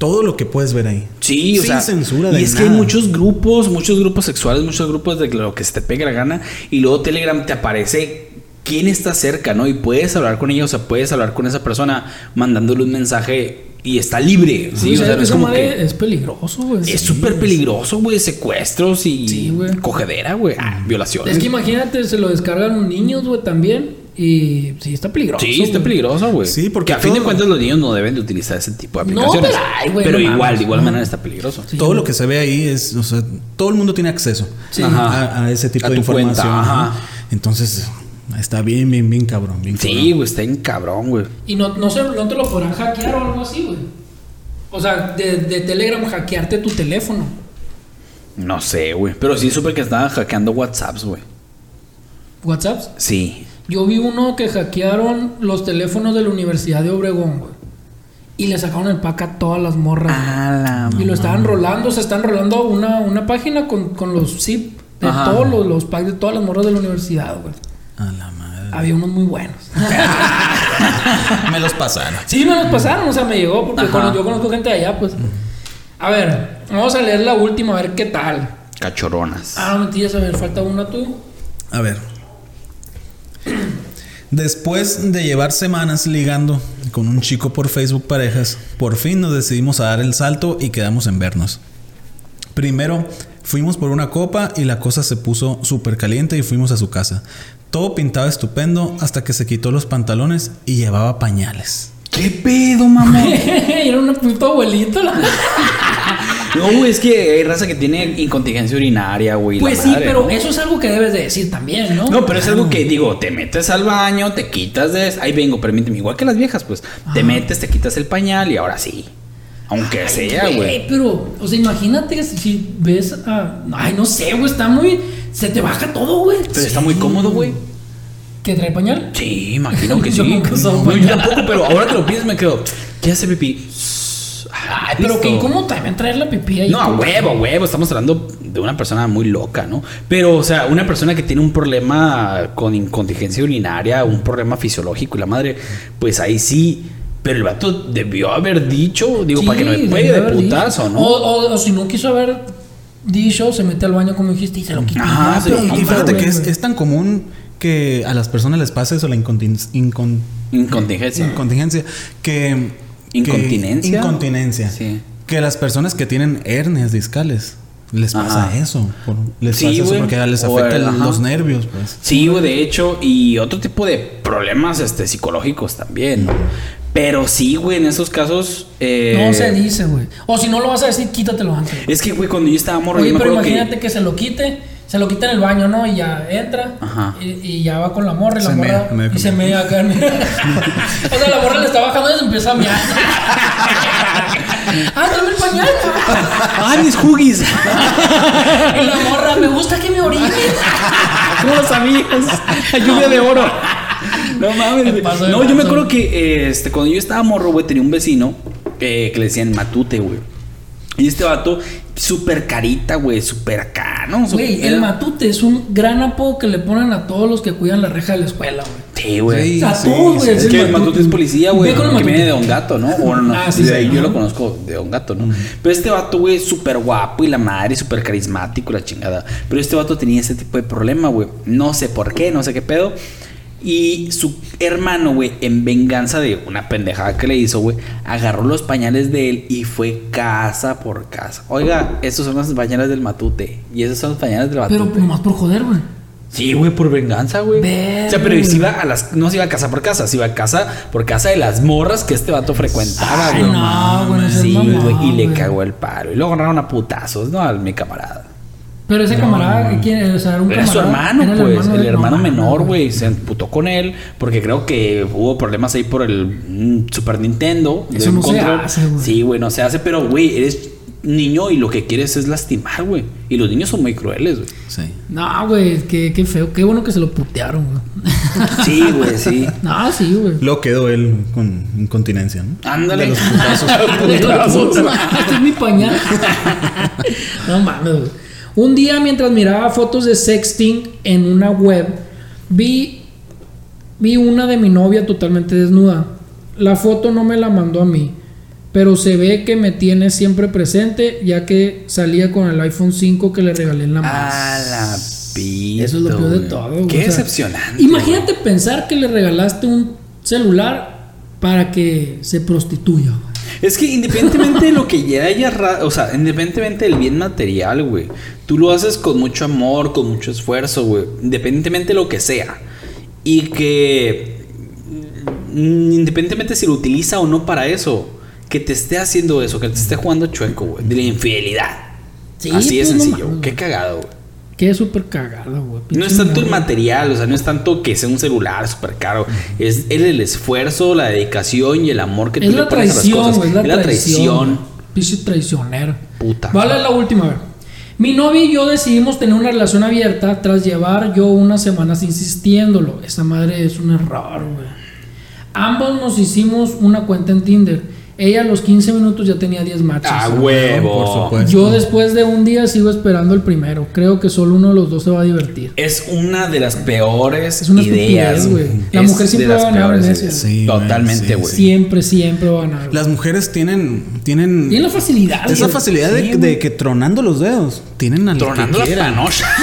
todo lo que puedes ver ahí. Sí, o Sin sea, censura y de es que hay muchos grupos, muchos grupos sexuales, muchos grupos de lo que se te pegue la gana y luego Telegram te aparece quién está cerca, ¿no? Y puedes hablar con ellos, o sea, puedes hablar con esa persona mandándole un mensaje y está libre, ¿sí? Sí, o sea, no es esa como que es peligroso, güey. es súper peligroso, güey, secuestros y Sí, güey. cogedera, güey, ah, violaciones. Es que imagínate, se lo descargan niños, güey, también. Y sí, está peligroso. Sí, está peligroso, güey. Sí, porque Que a fin de cuentas los niños no deben de utilizar ese tipo de No, aplicaciones. pero, ay, güey, pero no igual, mames. de igual manera está peligroso. Sí. Todo lo que se ve ahí es, o sea, todo el mundo tiene acceso Sí. a, a ese tipo A de tu cuenta, información. ajá. Entonces, Está bien, bien, bien cabrón. Bien Sí, cabrón. güey, está en cabrón, güey. Y no, no, se, no te lo podrán hackear o algo así, güey. O sea, de, de Telegram hackearte tu teléfono. No sé, güey. Pero sí supe que estaban hackeando WhatsApps, güey. ¿WhatsApp? Sí. Yo vi uno que hackearon los teléfonos de la Universidad de Obregón, güey. Y le sacaron el pack a todas las morras. güey. Ah, la y lo estaban rolando, se están rolando una, una página con, con los zip de Ajá. todos los, los packs de todas las morras de la universidad, güey. A la madre. Había unos muy buenos. Me los pasaron. sí, me los pasaron, o sea, me llegó porque cuando yo conozco gente de allá, pues. A ver, vamos a leer la última, a ver qué tal. Cachoronas. Ah, no mentiras, a ver, falta una tú. A ver. Después de llevar semanas ligando con un chico por Facebook Parejas, por fin nos decidimos a dar el salto y quedamos en vernos. Primero fuimos por una copa y la cosa se puso súper caliente y fuimos a su casa. Todo pintaba estupendo hasta que se quitó los pantalones y llevaba pañales. ¿Qué pedo, mamá? Era una puta abuelita. no, güey, es que hay raza que tiene incontinencia urinaria, güey. Pues sí, madre, pero ¿no? eso es algo que debes de decir también, ¿no? No, pero es algo que digo, te metes al baño, te quitas de... Ahí vengo, permíteme, igual que las viejas, pues. Te metes, te quitas el pañal y ahora sí. Aunque sea, güey. Pero, o sea, imagínate si- si ves a. Ay, no sé, güey, está muy. Se te baja todo, güey. Pero está muy cómodo, güey. ¿Que trae pañal? Sí, imagino que sí. No, yo pañal. tampoco, pero ahora que lo piensas me quedo... ¿Qué hace pipí? Ay, pero que incómodo también traer la pipí ahí. No, a huevo, a huevo. Estamos hablando de una persona muy loca, ¿no? Pero, o sea, una persona que tiene un problema con incontinencia urinaria, un problema fisiológico y la madre, pues ahí sí. Pero el vato debió haber dicho, digo, Sí, para que no me pegue de putazo, dicho. ¿no? O, o- o si no quiso haber dicho, se mete al baño como dijiste y se lo quita. Ajá, pero Y fíjate que es, es tan común que a las personas les pasa eso, la incontin- incon- Incontinencia. incontinencia, que... que- Incontinencia. incontinencia. Sí. Que las personas que tienen hernias discales les pasa Ajá. eso. por- les Sí, pasa eso porque les afecta el- los nervios, pues. Sí, güey, de hecho, y otro tipo de problemas este, psicológicos también, ¿no? Pero sí, güey, en esos casos. eh, No se dice, güey. O si no lo vas a decir, quítatelo antes. Es que, güey, cuando yo estaba morro, Oye, yo me pero que- imagínate que... se lo quite, se lo quita en el baño, ¿no? Y ya entra Ajá. y, y ya va con la morra y la Se mea, morra mea y se mea acá. o sea, la morra le está bajando y se empieza a mear. ah, dame el pañal. ¡Ah, mis juggies! y la morra, me gusta que me orine. ¿Cómo lo sabías? Lluvia de oro. No mames. Me güey. pasó de No, yo me acuerdo que este, cuando yo estaba morro, güey, tenía un vecino eh, que le decían Matute, güey. Y este vato, súper carita, güey, súper acá, ¿no? Güey, el matute es un gran apodo que le ponen a todos los que cuidan la reja de la escuela, güey. Sí, güey. Sí, A sí, todos, güey. sí. Es que el Matute es policía, güey. Que Matute. viene de Don Gato, ¿no? O no, Ah, sí, de ahí sí. yo lo conozco de Don Gato, ¿no? Pero este vato, güey, súper guapo y la madre, súper carismático, y la chingada. Pero este vato tenía ese tipo de problema, güey. No sé por qué, no sé qué pedo. Y su hermano, güey, en venganza de una pendejada que le hizo, güey, agarró los pañales de él y fue casa por casa. Oiga, esos son los pañales del matute. Y esos son los pañales del matute. Pero nomás por joder, güey. Sí, güey, por venganza, güey. O sea, pero se iba a las. No se iba a casa por casa, se iba a casa por casa de las morras que este vato frecuentaba, güey. no, güey, Sí, güey. Y le cagó el paro. Y luego agarraron a putazos, ¿no? A mi camarada. Pero ese camarada, ¿quién? O sea, era un Era su hermano, Era pues. El hermano no, menor, no, güey. Se emputó con él. Porque creo que hubo problemas ahí por el mm, Super Nintendo. de Eso un no se hace, güey. Sí, güey, no se hace. Pero, güey, eres niño y lo que quieres es lastimar, güey. Y los niños son muy crueles, güey. Sí. No, güey, qué, qué feo. Qué bueno que se lo putearon, güey. Sí, güey, sí. no, sí, güey. Luego quedó él con incontinencia, ¿no? Ándale. De los putazos. este es mi pañal. no mames, güey. Un día mientras miraba fotos de sexting en una web, vi, vi una de mi novia totalmente desnuda. La foto no me la mandó a mí, pero se ve que me tiene siempre presente ya que salía con el iPhone 5 que le regalé en la mano. A la pito, Eso es lo peor de todo. güey. Qué O sea, decepcionante. Imagínate pensar que le regalaste un celular para que se prostituya. Es que independientemente de lo que ya haya, o sea, independientemente del bien material, güey, tú lo haces con mucho amor, con mucho esfuerzo, güey, independientemente de lo que sea. Y que mm, independientemente si lo utiliza o no para eso, que te esté haciendo eso, que te esté jugando chueco, güey, de la infidelidad. Sí, Así de pues, no sencillo, mames, qué cagado, güey. Qué súper cagada, güey. No es tanto el material, o sea, no es tanto que sea un celular súper caro. Es el, el esfuerzo, la dedicación y el amor que Es tú le la pones a las traición, cosas. Es la, traición. Pinche traicionero. Puta. Vale, la última, a ver. Mi novia y yo decidimos tener una relación abierta tras llevar yo unas semanas insistiéndolo. Esa madre es un error, güey. Ambos nos hicimos una cuenta en Tinder. Ella a los 15 minutos ya tenía 10 matches. A huevo. Por supuesto. Yo después de un día sigo esperando el primero. Creo que solo uno de los dos se va a divertir. Es una de las peores Es una ideas. güey. La Es mujer siempre las va a ganar en eso. Sí, güey, Totalmente, sí, güey. Siempre, siempre va a ganar. Las mujeres tienen. Tienen. Tiene la facilidad. esa güey. facilidad de, Sí, de güey. que tronando los dedos. Tienen al Tronando que la quieran. panocha.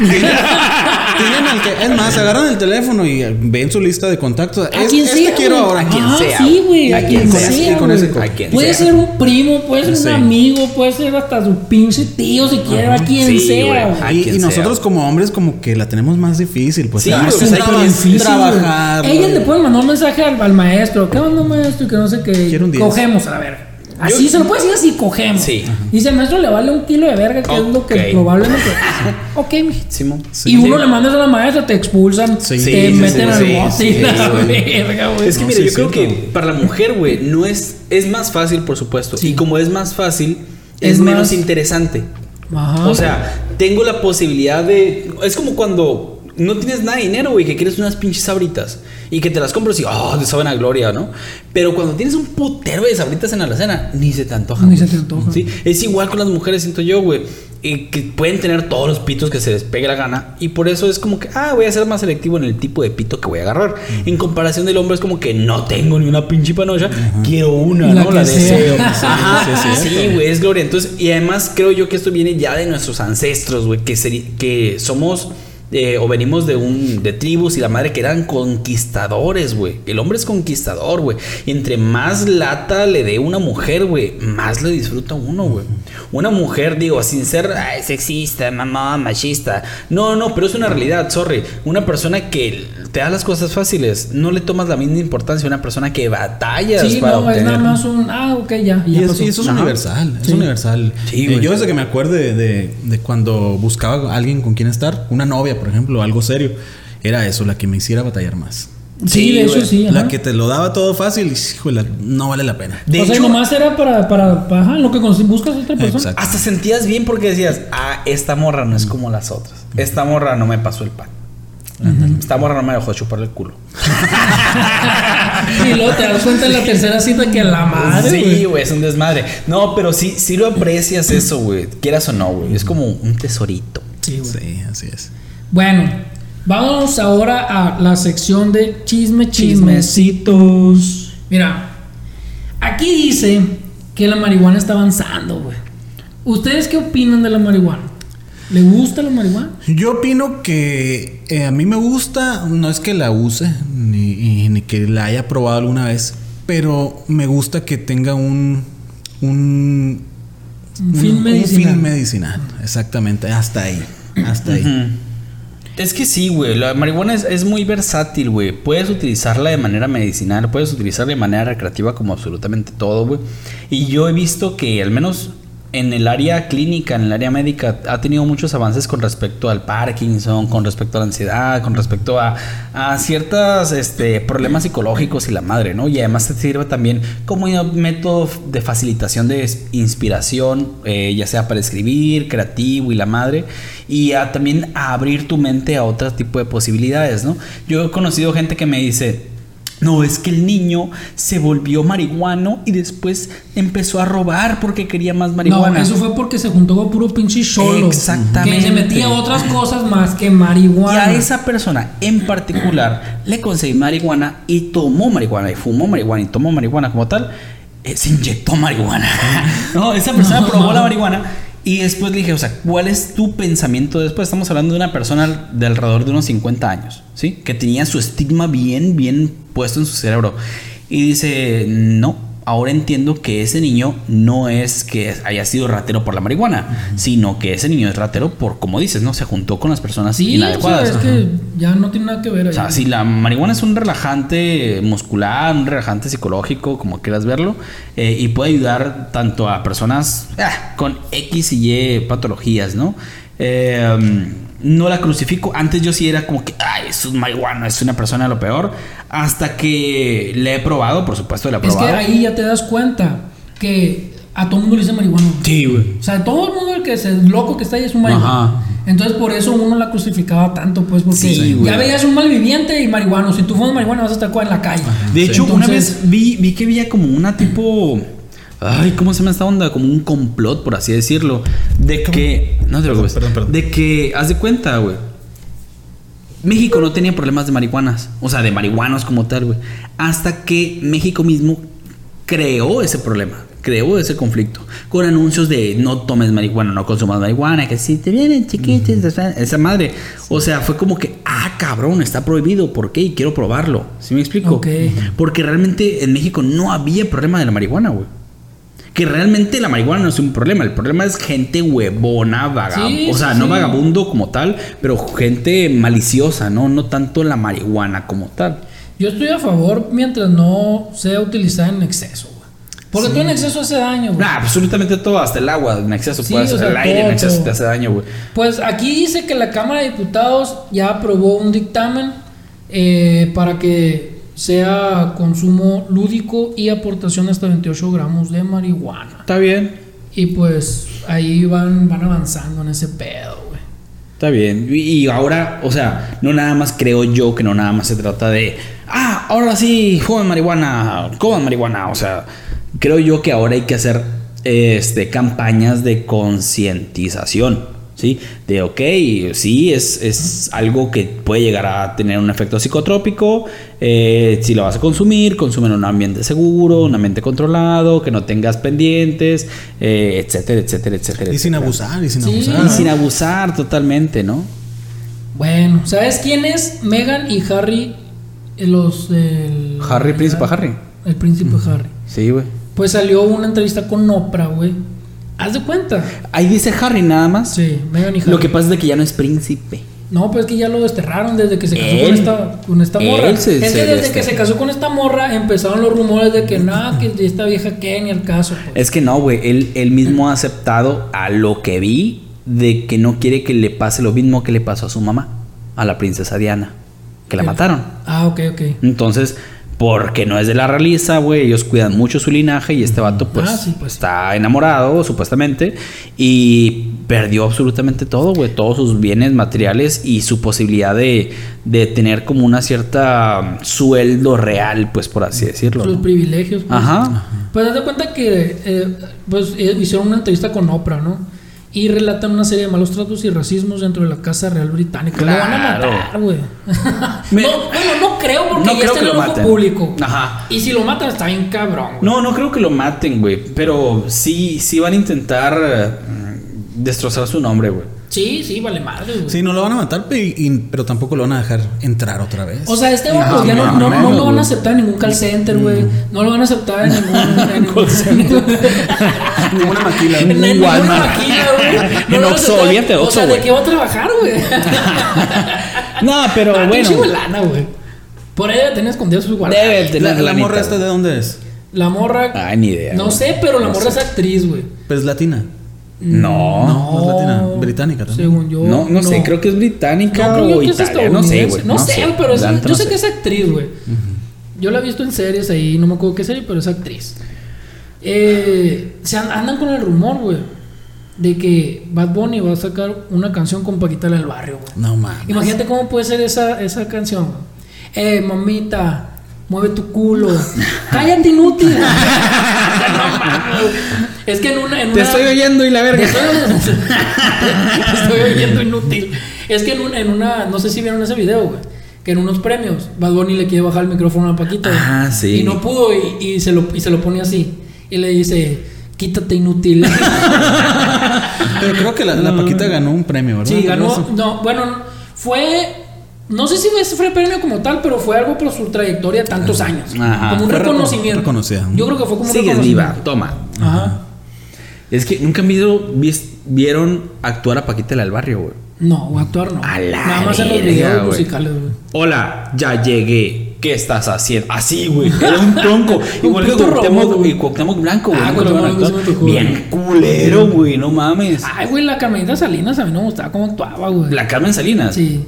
Tienen al que. Es más, agarran el teléfono y ven su lista de contactos. A Es- quien este sea, quiero ahora. A quien sea, Sí, güey. a A quien sea, sea. y con ese- a quien Puede sea. ser un primo, puede ser Sí. un amigo, puede ser hasta su pinche tío si quiere, a quien Sí, sea. güey. Y, quien y nosotros sea. como hombres como que la tenemos más difícil. Pues Sí, Ah, güey, es o sea, traba- es difícil, trabajar. Ellas le pueden mandar un mensaje al, al maestro. ¿Qué onda, maestro? Que no sé qué. Cogemos, a ver. Así se lo puede decir así, cogemos. Sí. Dice el maestro le vale un kilo de verga, que es lo que probablemente. ok, mijito. Simón. y uno le mandas a la maestra, te expulsan, Sí. te Sí, sí, meten sí, al sí, bote sí, y la güey. verga, güey. Es que No, mira, sí, yo sí, creo que para la mujer, güey, no es es más fácil, por supuesto. Sí. Y como es más fácil, es, Es menos más- interesante. Ajá. O sea, tengo la posibilidad de. Es como cuando no tienes nada de dinero, güey, que quieres unas pinches sabritas y que te las compras y, oh, te saben a gloria, ¿no? Pero cuando tienes un putero de sabritas en la alacena, ni se te antoja. Ni se te antoja. Sí, es igual con las mujeres, siento yo, güey. y que pueden tener todos los pitos que se les pegue la gana. Y por eso es como que, ah, voy a ser más selectivo en el tipo de pito que voy a agarrar. En comparación del hombre, es como que no tengo ni una pinche panocha, quiero una, La ¿no? La deseo. Sí, Ajá, güey, es gloria. Entonces, y además creo yo que esto viene ya de nuestros ancestros, güey, que, que somos eh, o venimos de un de tribus y la madre que eran conquistadores, güey. El hombre es conquistador, güey. Y entre más lata le dé una mujer, güey, más le disfruta uno, güey. Una mujer, digo, sin ser ay, sexista, mamá, machista. No, no, pero es una realidad, sorry. Una persona que te da las cosas fáciles, no le tomas la misma importancia a una persona que batallas Sí, para no, es obtener. nada más un. Ah, ok, ya. Y, ya es- y eso es Ajá. universal, es Sí. universal. Sí, Eh, güey. yo desde que me acuerde de, de cuando buscaba a alguien con quien estar, una novia, por ejemplo, algo serio, era eso, la que me hiciera batallar más. Sí, de Sí, hecho sí. La ajá. que te lo daba todo fácil, y, híjole, no vale la pena. De o sea, nomás era para, para, para ajá, lo que buscas a otra persona. Hasta sentías bien porque decías, ah, esta morra no es como las otras. Esta morra no me pasó el pan. Esta morra no me dejó chupar el culo. Y luego te das cuenta en la tercera cita que la madre. sí, güey. güey, es un desmadre. No, pero sí, sí lo aprecias eso, güey. Quieras o no, güey. Es como un tesorito. Sí, güey. Sí, así es. Bueno, vamos ahora a la sección de chisme, Chismecito. chismecitos. Mira, aquí dice que la marihuana está avanzando, güey. ¿Ustedes qué opinan de la marihuana? ¿Le gusta la marihuana? Yo opino que eh, a mí me gusta, no es que la use, ni, que la haya probado alguna vez, pero me gusta que tenga un... Un, Un fin medicinal. fin medicinal, exactamente, hasta ahí, hasta ahí. Es que sí, güey. La marihuana es, es muy versátil, güey. Puedes utilizarla de manera medicinal, puedes utilizarla de manera recreativa como absolutamente todo, güey. Y yo he visto que al menos en el área clínica, en el área médica, ha tenido muchos avances con respecto al Parkinson, con respecto a la ansiedad, con respecto a, a ciertos este, problemas psicológicos y la madre, ¿no? Y además te sirve también como un método de facilitación de inspiración, eh, ya sea para escribir, creativo y la madre, y a, también a abrir tu mente a otro tipo de posibilidades, ¿no? Yo he conocido gente que me dice, no, es que el niño se volvió marihuano y después empezó a robar porque quería más marihuana. No, eso fue porque se juntó con puro pinche cholo. Exactamente. Que se metía otras cosas más que Y marihuana. a esa persona en particular le conseguí marihuana y tomó marihuana y fumó marihuana y tomó marihuana como tal. eh, se inyectó marihuana. no, esa persona probó la marihuana y después le dije, o sea, ¿cuál es tu pensamiento después? Estamos hablando de una persona de alrededor de unos 50 años, ¿sí? Que tenía su estigma bien, bien puesto en su cerebro. Y dice, no. Ahora entiendo que ese niño no es que haya sido ratero por la marihuana, sino que ese niño es ratero por, como dices, ¿no? Se juntó con las personas Sí, o sea, inadecuadas. es que ya no tiene nada que ver ahí. O sea, si la marihuana es un relajante muscular, un relajante psicológico, como quieras verlo, eh, y puede ayudar tanto a personas ah, con X y Y patologías, ¿no? Eh, um, no la crucifico. Antes yo sí era como que, ay, es un marihuana, es una persona de lo peor. Hasta que le he probado, por supuesto, le he Es probado. que ahí ya te das cuenta que a todo el mundo le dice marihuana. Sí, güey. O sea, todo el mundo el que es el loco que está ahí es un marihuana. Ajá. Entonces por eso uno la crucificaba tanto, pues, porque Sí, ya veías un malviviente y marihuano. Si tú fumas marihuana vas a estar en la calle. De hecho, una vez vi, vi que había como una tipo. Ay, ¿cómo se llama esta onda? Como un complot, por así decirlo. De que. No te lo preocupes. Perdón, perdón. De que, haz de cuenta, güey. México no tenía problemas de marihuanas. O sea, de marihuanos como tal, güey. Hasta que México mismo creó ese problema. Creó ese conflicto. Con anuncios de no tomes marihuana, no consumas marihuana. Que si te vienen chiquitos. esa- Esa madre. O sea, fue como que, ah, cabrón, está prohibido. ¿Por qué? Y quiero probarlo. ¿Sí me explico? Ok. Porque realmente en México no había problema de la marihuana, güey. Que realmente la marihuana no es un problema. El problema es gente huevona, vagabundo. Sí, o sea, sí, no sí. vagabundo como tal, pero gente maliciosa, ¿no? No tanto la marihuana como tal. yo estoy a favor mientras no sea utilizada en exceso, güey. Porque todo en exceso hace daño, güey. Nah, absolutamente todo, hasta el agua en exceso Sí, puede hacer, o sea, el aire en exceso te hace daño, güey. Pues aquí dice que la Cámara de Diputados ya aprobó un dictamen eh, para que sea consumo lúdico y aportación hasta 28 gramos de marihuana. Está bien, Y pues ahí van, van avanzando en ese pedo, güey. está bien. Y, ahora, o sea, no nada más creo yo que no nada más se trata de, ah, ahora sí, fumen marihuana, coman marihuana. O sea, creo yo que ahora hay que hacer este, campañas de concientización. ¿Sí? De, ok, sí, es, es algo que puede llegar a tener un efecto psicotrópico. eh, si lo vas a consumir, consume en un ambiente seguro, un ambiente controlado, que no tengas pendientes, eh, etcétera, etcétera, etcétera. Y sin etcétera. abusar, y sin Sí. abusar. Y sin abusar totalmente, ¿no? Bueno, ¿sabes quién es Meghan y Harry? Eh, Los del. Harry, príncipe Harry. El príncipe Harry. Sí, güey. Pues salió una entrevista con Oprah, güey. Haz de cuenta. Ahí dice Harry nada más. Sí, Meghan y Harry. Lo que pasa es de que ya no es príncipe. No, pues es que ya lo desterraron desde que se casó Él. con esta, con esta morra. se- es se que desde que se casó con esta morra empezaron los rumores de que nada, que esta vieja que ni al caso. pues. Es que no, güey. Él, él mismo ha aceptado a lo que vi de que no quiere que le pase lo mismo que le pasó a su mamá, a la princesa Diana, que la mataron. Ah, ok, ok. Entonces, porque no es de la realiza, güey, ellos cuidan mucho su linaje y este vato pues, Ah, sí, pues. está enamorado, supuestamente, y perdió absolutamente todo, güey, todos sus bienes materiales y su posibilidad de, de tener como una cierta um, sueldo real, pues por así decirlo. Sus ¿no? privilegios. Pues. Ajá. Pues de cuenta que eh, pues, eh, hicieron una entrevista con Oprah, ¿no? Y relatan una serie de malos tratos y racismos dentro de la Casa Real Británica. Lo van a Claro. matar, güey. Me- no, bueno, no creo porque No ya creo está que en el ojo público. Ajá. Y si lo matan está bien cabrón. No, no creo que lo maten, güey, pero sí, sí van a intentar mm, destrozar su nombre, güey. Sí, sí, vale madre, güey. Sí, no lo van a matar, pero tampoco lo van a dejar entrar otra vez. O sea, este vato ya no, no, no lo van a aceptar en ningún call center, güey. No lo van a aceptar en ningún. En ningún Ninguna maquila. En ninguna Walmart. maquila, güey. No En lo van a Oxxo, olvídate de O Oxxo, sea, ¿de qué va a trabajar, güey? No, pero Ah, bueno. güey. Por ahí debe tener escondidas sus guardadas. Debe La, tener la morra esta de dónde es? La morra. Ay, ni idea. No güey. sé, pero la No morra sé. es actriz, güey. Pero es latina. No. No, es latina, británica también. Según yo. No, no, sé, creo que es británica No, o italiana. No sé, güey. No, sé, pero es- yo no sé sé. que es actriz, güey. Yo la he visto en series ahí, no me acuerdo qué serie, pero es actriz. Eh, se an- andan con el rumor, güey, de que Bad Bunny va a sacar una canción con Paquita del Barrio, güey. No mames. Imagínate cómo puede ser esa, esa canción. Eh, mamita, mueve tu culo. Cállate, inútil. Es que en una. En Te una- estoy oyendo y la verga. estoy, te estoy oyendo inútil. Es que en, un- en una. No sé si vieron ese video, güey. Que en unos premios, Bad Bunny le quiere bajar el micrófono a Paquita. güey. Ah, sí. Y no pudo y, y se lo, y se lo pone así. Y le dice: Quítate, inútil. Pero creo que la, la Paquita ganó un premio, ¿verdad? Sí, ganó. No, bueno, fue. No sé si fue- premio como tal, pero fue algo por su trayectoria tantos años. Ajá. Como un reconocimiento. reconocida. Yo creo que fue como un Sigues viva, toma. Ajá. Es que nunca vis- vieron actuar a Paquita del Barrio, güey. No, actuar no. A la Nada más en los videos musicales, güey. Hola, ya llegué. ¿qué estás haciendo? Así, güey. Era un tronco. Igual que Cuauhtémoc, y Cuauhtémoc Blanco, güey. Ah, tocó, Bien culero, güey. No mames. Ay, güey, la Carmelita Salinas a mí no me gustaba cómo actuaba, güey. La Carmen Salinas. Sí.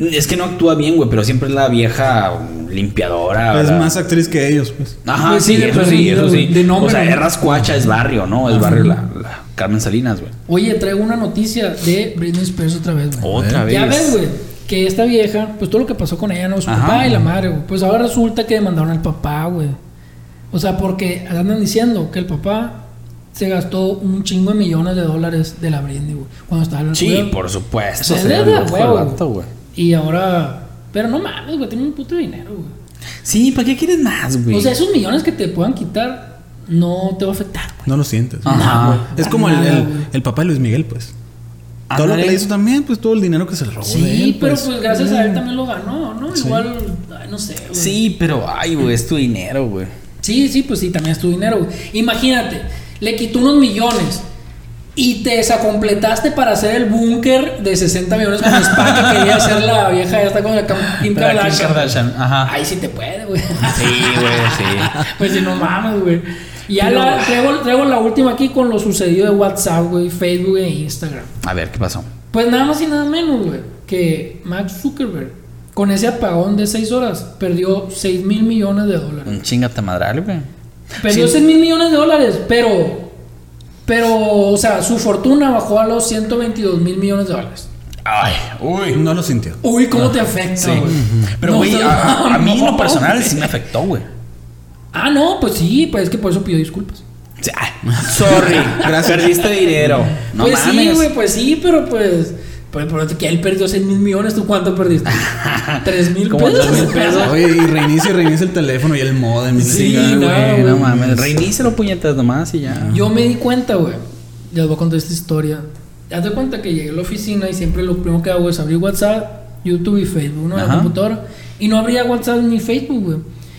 Es que no actúa bien, güey, pero siempre es la vieja limpiadora. Es más actriz que ellos, pues. Ajá, Pues sí, eso sí, eso sí. De nombre, o sea, es rascuacha, es barrio, ¿no? Es barrio la, la Carmen Salinas, güey. Oye, traigo una noticia de Britney Spears otra vez, güey. Otra vez. Ya ves, güey, que esta vieja, pues todo lo que pasó con ella, ¿no? Su Ajá. papá y la madre, güey. Pues ahora resulta que demandaron al papá, güey. O sea, porque andan diciendo que el papá se gastó un chingo de millones de dólares de la Britney, güey. Cuando estaba en el Sí, cuidado. por supuesto. O sea, se es le de huevo, güey. Y ahora... Pero no mames, güey, tiene un puto dinero, güey. Sí, ¿para qué quieres más, güey? O sea, esos millones que te puedan quitar no te va a afectar, güey. No lo sientes. Ajá. güey. Es como el, Nada, el- papá de Luis Miguel, pues. Todo lo que le hizo también, pues todo el dinero que se le robó Sí, de él. pero pues. pues gracias a él también lo ganó, ¿no? Igual, ay, no sé, güey. Sí, pero, ay, güey, es tu dinero, güey. Sí, sí, pues sí, también es tu dinero, güey. Imagínate, le quitó unos millones y te desacompletaste para hacer el búnker de 60 millones con spa que quería hacer la vieja esta con la Kim Kardashian. Ajá. Ahí sí te puede, güey. Sí, güey, sí. pues si no mames, güey. Y ya Pero- la, traigo, traigo la última aquí con lo sucedido de WhatsApp, güey, Facebook e Instagram. A ver, ¿qué pasó? Pues nada más y nada menos, güey, que Mark Zuckerberg, con ese apagón de 6 horas, perdió 6 mil millones de dólares. Un chingate madral, güey. Perdió Sí. 6 mil millones de dólares, pero. Pero, o sea, su fortuna bajó a los 122 mil millones de dólares. Ay, uy. No lo sintió. Uy, ¿cómo te afecta, Sí. güey? Pero, No, güey, no, a, a mí en no, lo personal sí me afectó, güey. Ah, no, pues sí, pues es que por eso pidió disculpas. Sorry, perdiste dinero. No pues mames. sí, güey, pues sí, pero pues. Por eso que él perdió 6 mil millones, ¿tú cuánto perdiste? 3 mil pesos. 3,000 pesos. Oye, y reinicia y reinicia el teléfono y el modem. y Sí, chingada, no, güey, no mames. Reinícialo puñetas nomás y ya. Yo me di cuenta, güey. Ya os voy a contar esta historia. Haz de cuenta que llegué a la oficina y siempre lo primero que hago es abrir WhatsApp, YouTube y Facebook, ¿no? En la computadora. Y no abría WhatsApp ni Facebook, güey.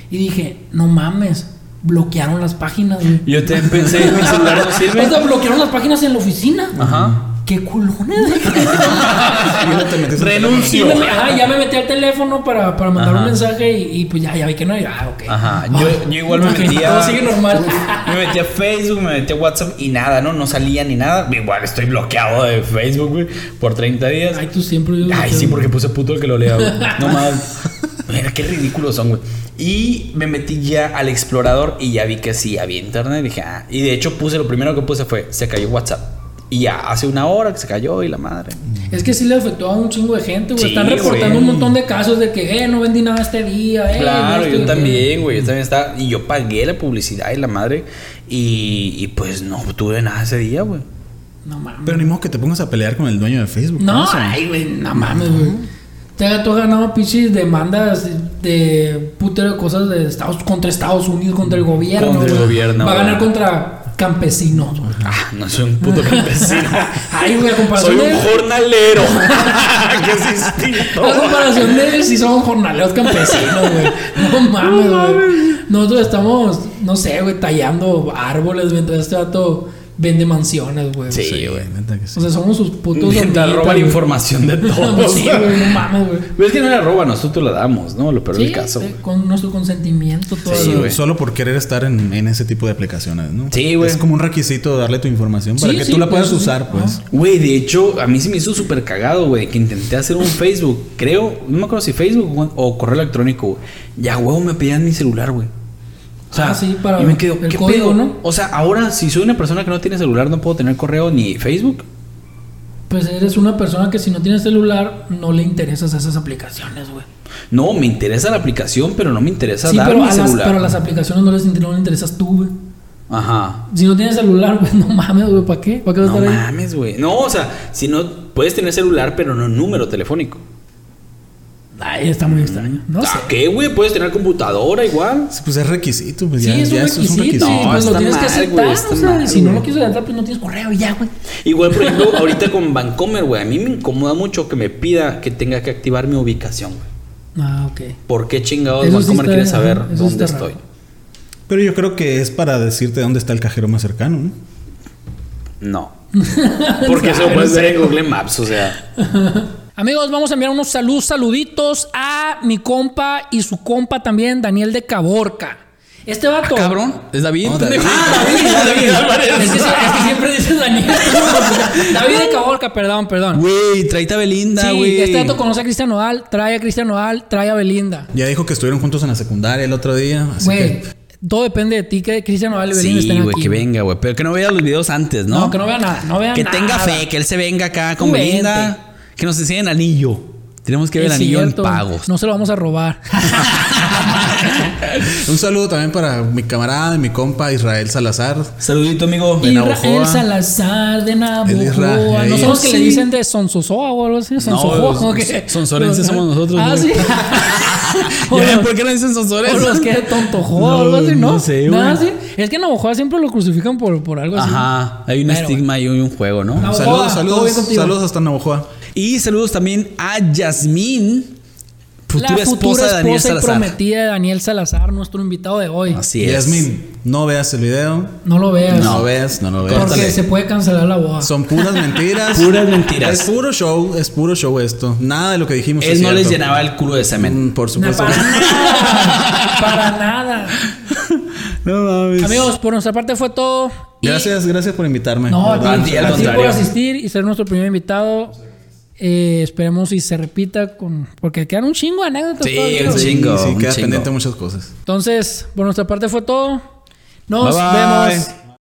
Y dije, no mames, bloquearon las páginas, güey. Yo te pensé, mi celular no sirve. O sea, bloquearon las páginas en la oficina. Ajá. Qué el Renuncio. Me- ajá, ya me metí al teléfono para, para mandar Ajá. un mensaje y, y pues ya, ya vi que no. Ah, ok. Ajá. Yo, yo igual me metía. Todo sigue normal. Me metí a Facebook, me metí a WhatsApp y nada, ¿no? No salía ni nada. Igual estoy bloqueado de Facebook, güey, por 30 días. Ay, tú siempre. yo Ay, sí, porque puse puto el que lo lea, güey. No más. Mira, qué ridículos son, güey. Y me metí ya al explorador y ya vi que sí había internet. Dije, ah. Y de hecho puse, lo primero que puse fue, se cayó WhatsApp. Y ya, hace una hora que se cayó y la madre. Es que sí le afectó a un chingo de gente, güey. Sí, Están reportando güey. un montón de casos de que, eh, no vendí nada este día, eh. Claro, yo también, güey. Yo también estaba. Y yo pagué la publicidad y la madre. Y, y pues no tuve nada ese día, güey. No mames. Pero ni modo que te pongas a pelear con el dueño de Facebook. no, ay, güey, no mames, güey. Te ha tú has ganado pinches demandas de putero de cosas de Estados, contra Estados Unidos, contra el gobierno. Contra el güey. gobierno, Va a ganar güey. contra campesinos, güey. Ah, no soy un puto campesino. Ay, güey, comparación soy un de. jornalero. que es distinto. A comparación de él, sí son jornaleros campesinos, güey. No mames, güey. Nosotros estamos, no sé, güey, tallando árboles mientras este vato vende mansiones, güey. Sí, güey. neta que sí. O sea, somos sus putos Mientras hormiguitas, roba la güey. información de todos. sí, güey, no mames, güey. Pero es que no la roba, nosotros la damos, ¿no? Lo peor Sí, del caso. con nuestro consentimiento todo. Sí, güey. Solo por querer estar en, en ese tipo de aplicaciones, ¿no? Sí, güey. Es como un requisito darle tu información para Sí, que sí, tú la puedas pues, usar, sí. pues. Güey, de hecho, a mí se me hizo súper cagado, güey, que intenté hacer un Facebook, creo, no me acuerdo si Facebook o- o correo electrónico, güey. Ya, huevo, me pedían mi celular, güey. O sea, Ah, sí, para y me quedo, el ¿qué código, pedo? ¿no? O sea, ahora, si soy una persona que no tiene celular, no puedo tener correo ni Facebook. Pues eres una persona que si no tienes celular, no le interesas a esas aplicaciones, güey. No, me interesa la aplicación, pero no me interesa Sí, dar pero mi a, las, celular. pero a las aplicaciones no les, no le interesas tú, güey. Ajá. Si no tienes celular, güey, no mames, güey, ¿para qué? ¿Para qué vas a No estar ahí? mames, güey. No, o sea, si no puedes tener celular, pero no número telefónico. Ay, está muy extraño. No sé. ¿A qué, güey? Puedes tener computadora igual. Pues es requisito, pues Sí, ya, es un ya eso requisito. es un requisito. y No, pues lo tienes que aceptar. o sea, mal, si no lo quieres aceptar, pues no tienes correo y ya, güey. Igual, por ejemplo, ahorita con Vancomer, güey, a mí me incomoda mucho que me pida que tenga que activar mi ubicación, güey. Ah, ok. ¿Por qué chingados Eso sí Vancomer quiere saber ajá, dónde estoy? raro. Pero yo creo que es para decirte dónde está el cajero más cercano, ¿no? No. Porque eso lo puedes ver en Google Maps, o sea. Amigos, vamos a enviar unos saludos, saluditos a mi compa y su compa también, Daniel de Caborca. Este vato. Cabrón, es David. No, David. Ah, David, David, Álvarez. Es que, es que siempre dices Daniel. David de Caborca, perdón, perdón. Güey, traita Belinda, Sí, güey. este dato conoce a Cristian Nodal, trae a Cristian Nodal, trae a Belinda. Ya dijo que estuvieron juntos en la secundaria el otro día. Así Güey, que todo depende de ti que Cristian Nodal y Belinda Sí, estén güey, aquí. que venga, güey. Pero que no vea los videos antes, ¿no? No, que no vea nada, no vea Que nada. tenga fe, que él se venga acá con Tú Belinda. Que nos enseñen anillo. Tenemos que ver el anillo cierto, en pagos. No se lo vamos a robar. un saludo también para mi camarada y mi compa Israel Salazar. Saludito, amigo. De Israel Navojoa. Salazar de Navojoa. No son los que le dicen de Sonsosoa o algo así. Sonsojoa. los- ¿cómo que? sonsorenses somos nosotros, Ah, sí. o, Ya ¿Por qué no dicen sonsores? o los que de Tontojoa No, o algo así, ¿no? no sé, Nada güey. así. Es que en Navojoa siempre lo crucifican por, por algo así. Ajá, hay un Pero, estigma y un juego, ¿no? No. Saludos, saludos, saludos hasta Navojoa. Y saludos también a Yasmín, futura, la futura esposa de Daniel esposa y Salazar. prometida de Daniel Salazar, nuestro invitado de hoy. Así es. Yasmin, no veas el video. No lo veas. No lo veas, no lo veas. Porque Córtale. se puede cancelar la boda. Son puras mentiras. Puras mentiras. Es puro show, es puro show esto. Nada de lo que dijimos Él es no les llenaba el culo de semen. Mm, Por No, supuesto. para nada. para nada. No mames. Amigos, por nuestra parte fue todo. Y- Gracias, gracias por invitarme. No, a por asistir y ser nuestro primer invitado. Eh, esperemos y se repita con. Porque quedan un chingo de anécdotas. Sí, todavía, un. Sí, chingo, sí, un queda chingo. pendiente muchas cosas. Entonces, por nuestra parte fue todo. Nos Bye, bye. vemos.